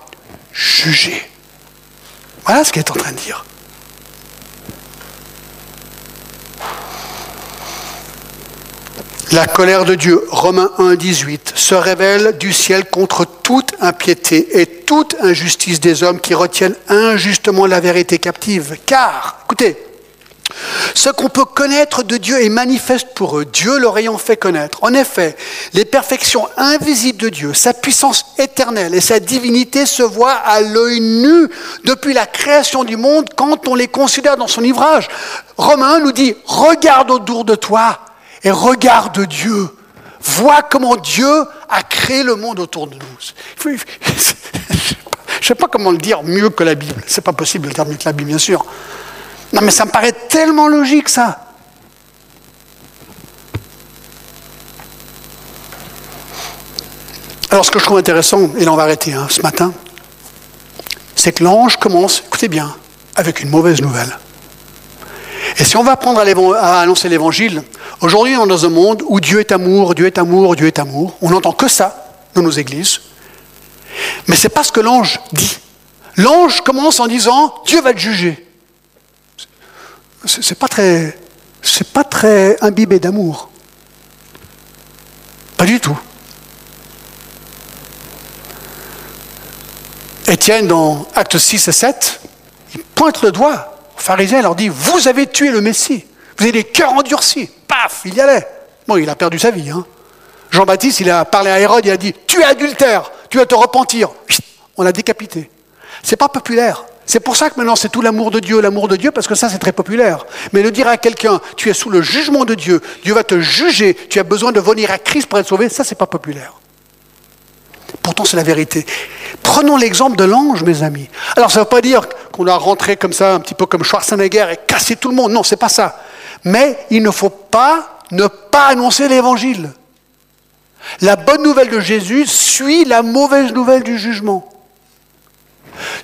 S1: jugé. Voilà ce qu'il est en train de dire. La colère de Dieu, Romains 1, 18, se révèle du ciel contre toute impiété et toute injustice des hommes qui retiennent injustement la vérité captive. Car, écoutez, ce qu'on peut connaître de Dieu est manifeste pour eux, Dieu leur ayant fait connaître. En effet, les perfections invisibles de Dieu, sa puissance éternelle et sa divinité se voient à l'œil nu depuis la création du monde quand on les considère dans son livrage. Romain nous dit, regarde autour de toi et regarde Dieu. Vois comment Dieu a créé le monde autour de nous. Je ne sais pas comment le dire mieux que la Bible. C'est pas possible de le dire mieux la Bible, bien sûr. Non, mais ça me paraît tellement logique, ça. Alors, ce que je trouve intéressant, et là on va arrêter hein, ce matin, c'est que l'ange commence, écoutez bien, avec une mauvaise nouvelle. Et si on va apprendre à, annoncer l'évangile, aujourd'hui on est dans un monde où Dieu est amour, Dieu est amour, Dieu est amour, on n'entend que ça. dans nos églises. Mais ce n'est pas ce que l'ange dit. L'ange commence en disant Dieu va te juger. C'est pas très, c'est pas très imbibé d'amour. Pas du tout. Étienne, dans Actes 6 et 7, il pointe le doigt aux pharisiens et leur dit Vous avez tué le Messie. Vous avez des cœurs endurcis. Paf, il y allait. Bon, il a perdu sa vie. Hein. Jean-Baptiste, il a parlé à Hérode, il a dit Tu es adultère, tu vas te repentir. On l'a décapité. C'est pas populaire. C'est pour ça que maintenant c'est tout l'amour de Dieu, l'amour de Dieu, parce que ça c'est très populaire. Mais de dire à quelqu'un, tu es sous le jugement de Dieu, Dieu va te juger, tu as besoin de venir à Christ pour être sauvé, ça c'est pas populaire. Pourtant c'est la vérité. Prenons l'exemple de l'ange, mes amis. Alors ça ne veut pas dire qu'on doit rentrer comme ça, un petit peu comme Schwarzenegger et casser tout le monde. Non, c'est pas ça. Mais il ne faut pas ne pas annoncer l'évangile. La bonne nouvelle de Jésus suit la mauvaise nouvelle du jugement.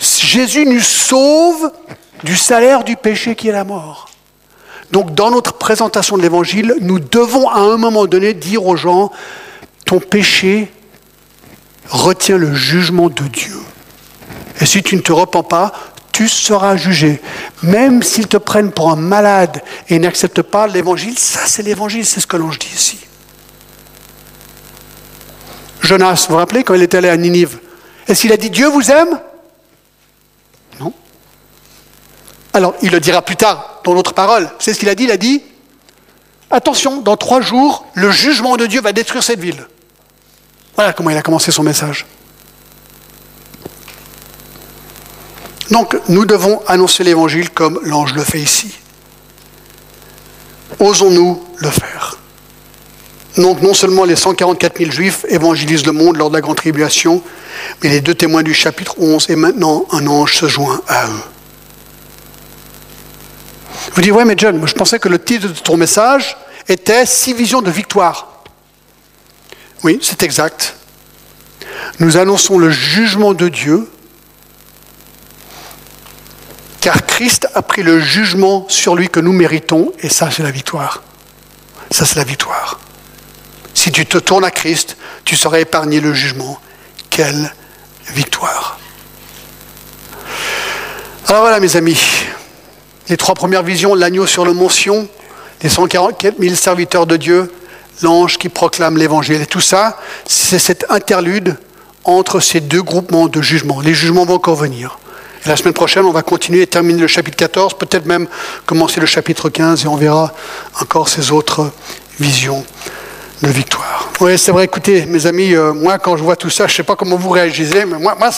S1: Jésus nous sauve du salaire du péché qui est la mort. Donc dans notre présentation de l'évangile, nous devons à un moment donné dire aux gens, ton péché retient le jugement de Dieu. Et si tu ne te repens pas, tu seras jugé. Même s'ils te prennent pour un malade et n'acceptent pas l'évangile, ça c'est l'évangile, c'est ce que l'ange dit ici. Jonas, vous vous rappelez quand il est allé à Ninive? Est-ce qu'il a dit Dieu vous aime Non. Alors, il le dira plus tard dans l'autre parole. C'est ce qu'il a dit? Il a dit Attention, dans trois jours, le jugement de Dieu va détruire cette ville. Voilà comment il a commencé son message. Donc, nous devons annoncer l'évangile comme l'ange le fait ici. Osons-nous le faire donc non seulement les 144 000 juifs évangélisent le monde lors de la grande tribulation, mais les deux témoins du chapitre 11, et maintenant un ange se joint à eux. Vous dites, ouais, mais John, je pensais que le titre de ton message était Six visions de victoire. Oui, c'est exact. Nous annonçons le jugement de Dieu, car Christ a pris le jugement sur lui que nous méritons, et ça c'est la victoire. Ça c'est la victoire. Si tu te tournes à Christ, tu seras épargné le jugement. Quelle victoire. Alors voilà mes amis, les trois premières visions, l'agneau sur le mont Sion, les 144 000 serviteurs de Dieu, l'ange qui proclame l'évangile. Et tout ça, c'est cet interlude entre ces deux groupements de jugements. Les jugements vont encore venir. Et la semaine prochaine, on va continuer et terminer le chapitre 14, peut-être même commencer le chapitre 15 et on verra encore ces autres visions de victoire. Oui, c'est vrai, écoutez, mes amis, euh, moi, quand je vois tout ça, je ne sais pas comment vous réagissez, mais moi, moi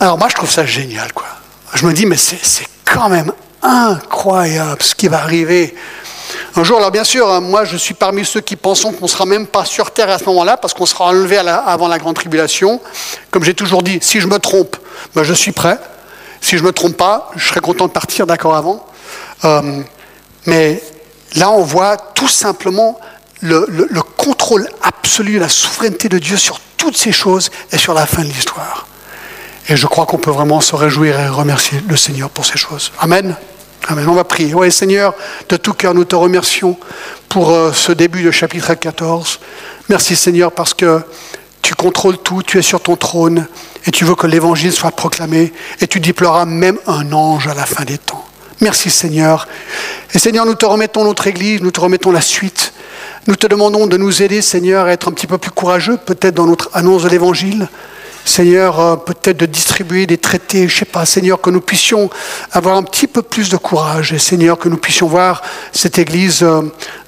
S1: alors moi, je trouve ça génial, quoi. Je me dis, mais c'est quand même incroyable ce qui va arriver. Un jour, alors bien sûr, hein, moi, je suis parmi ceux qui pensent qu'on ne sera même pas sur Terre à ce moment-là, parce qu'on sera enlevé avant la grande tribulation. Comme j'ai toujours dit, si je me trompe, ben, je suis prêt. Si je ne me trompe pas, je serai content de partir d'accord avant. Euh, mais là, on voit tout simplement le, contrôle absolu, la souveraineté de Dieu sur toutes ces choses et sur la fin de l'histoire. Et je crois qu'on peut vraiment se réjouir et remercier le Seigneur pour ces choses. Amen. Amen. On va prier. Oui, Seigneur, de tout cœur, nous te remercions pour euh, ce début de chapitre 14. Merci, Seigneur, parce que tu contrôles tout, tu es sur ton trône et tu veux que l'évangile soit proclamé et tu déploieras même un ange à la fin des temps. Merci, Seigneur. Et Seigneur, nous te remettons notre Église, nous te remettons la suite. Nous te demandons de nous aider, Seigneur, à être un petit peu plus courageux, peut-être dans notre annonce de l'Évangile. Seigneur, euh, peut-être de distribuer des traités, je ne sais pas, Seigneur, que nous puissions avoir un petit peu plus de courage. Et Seigneur, que nous puissions voir cette Église euh,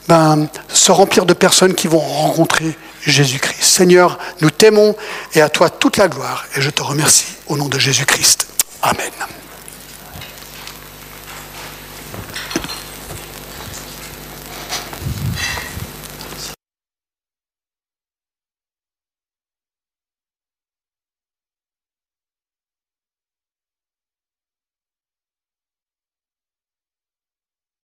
S1: ben, se remplir de personnes qui vont rencontrer Jésus-Christ. Seigneur, nous t'aimons et à toi toute la gloire. Et je te remercie au nom de Jésus-Christ. Amen.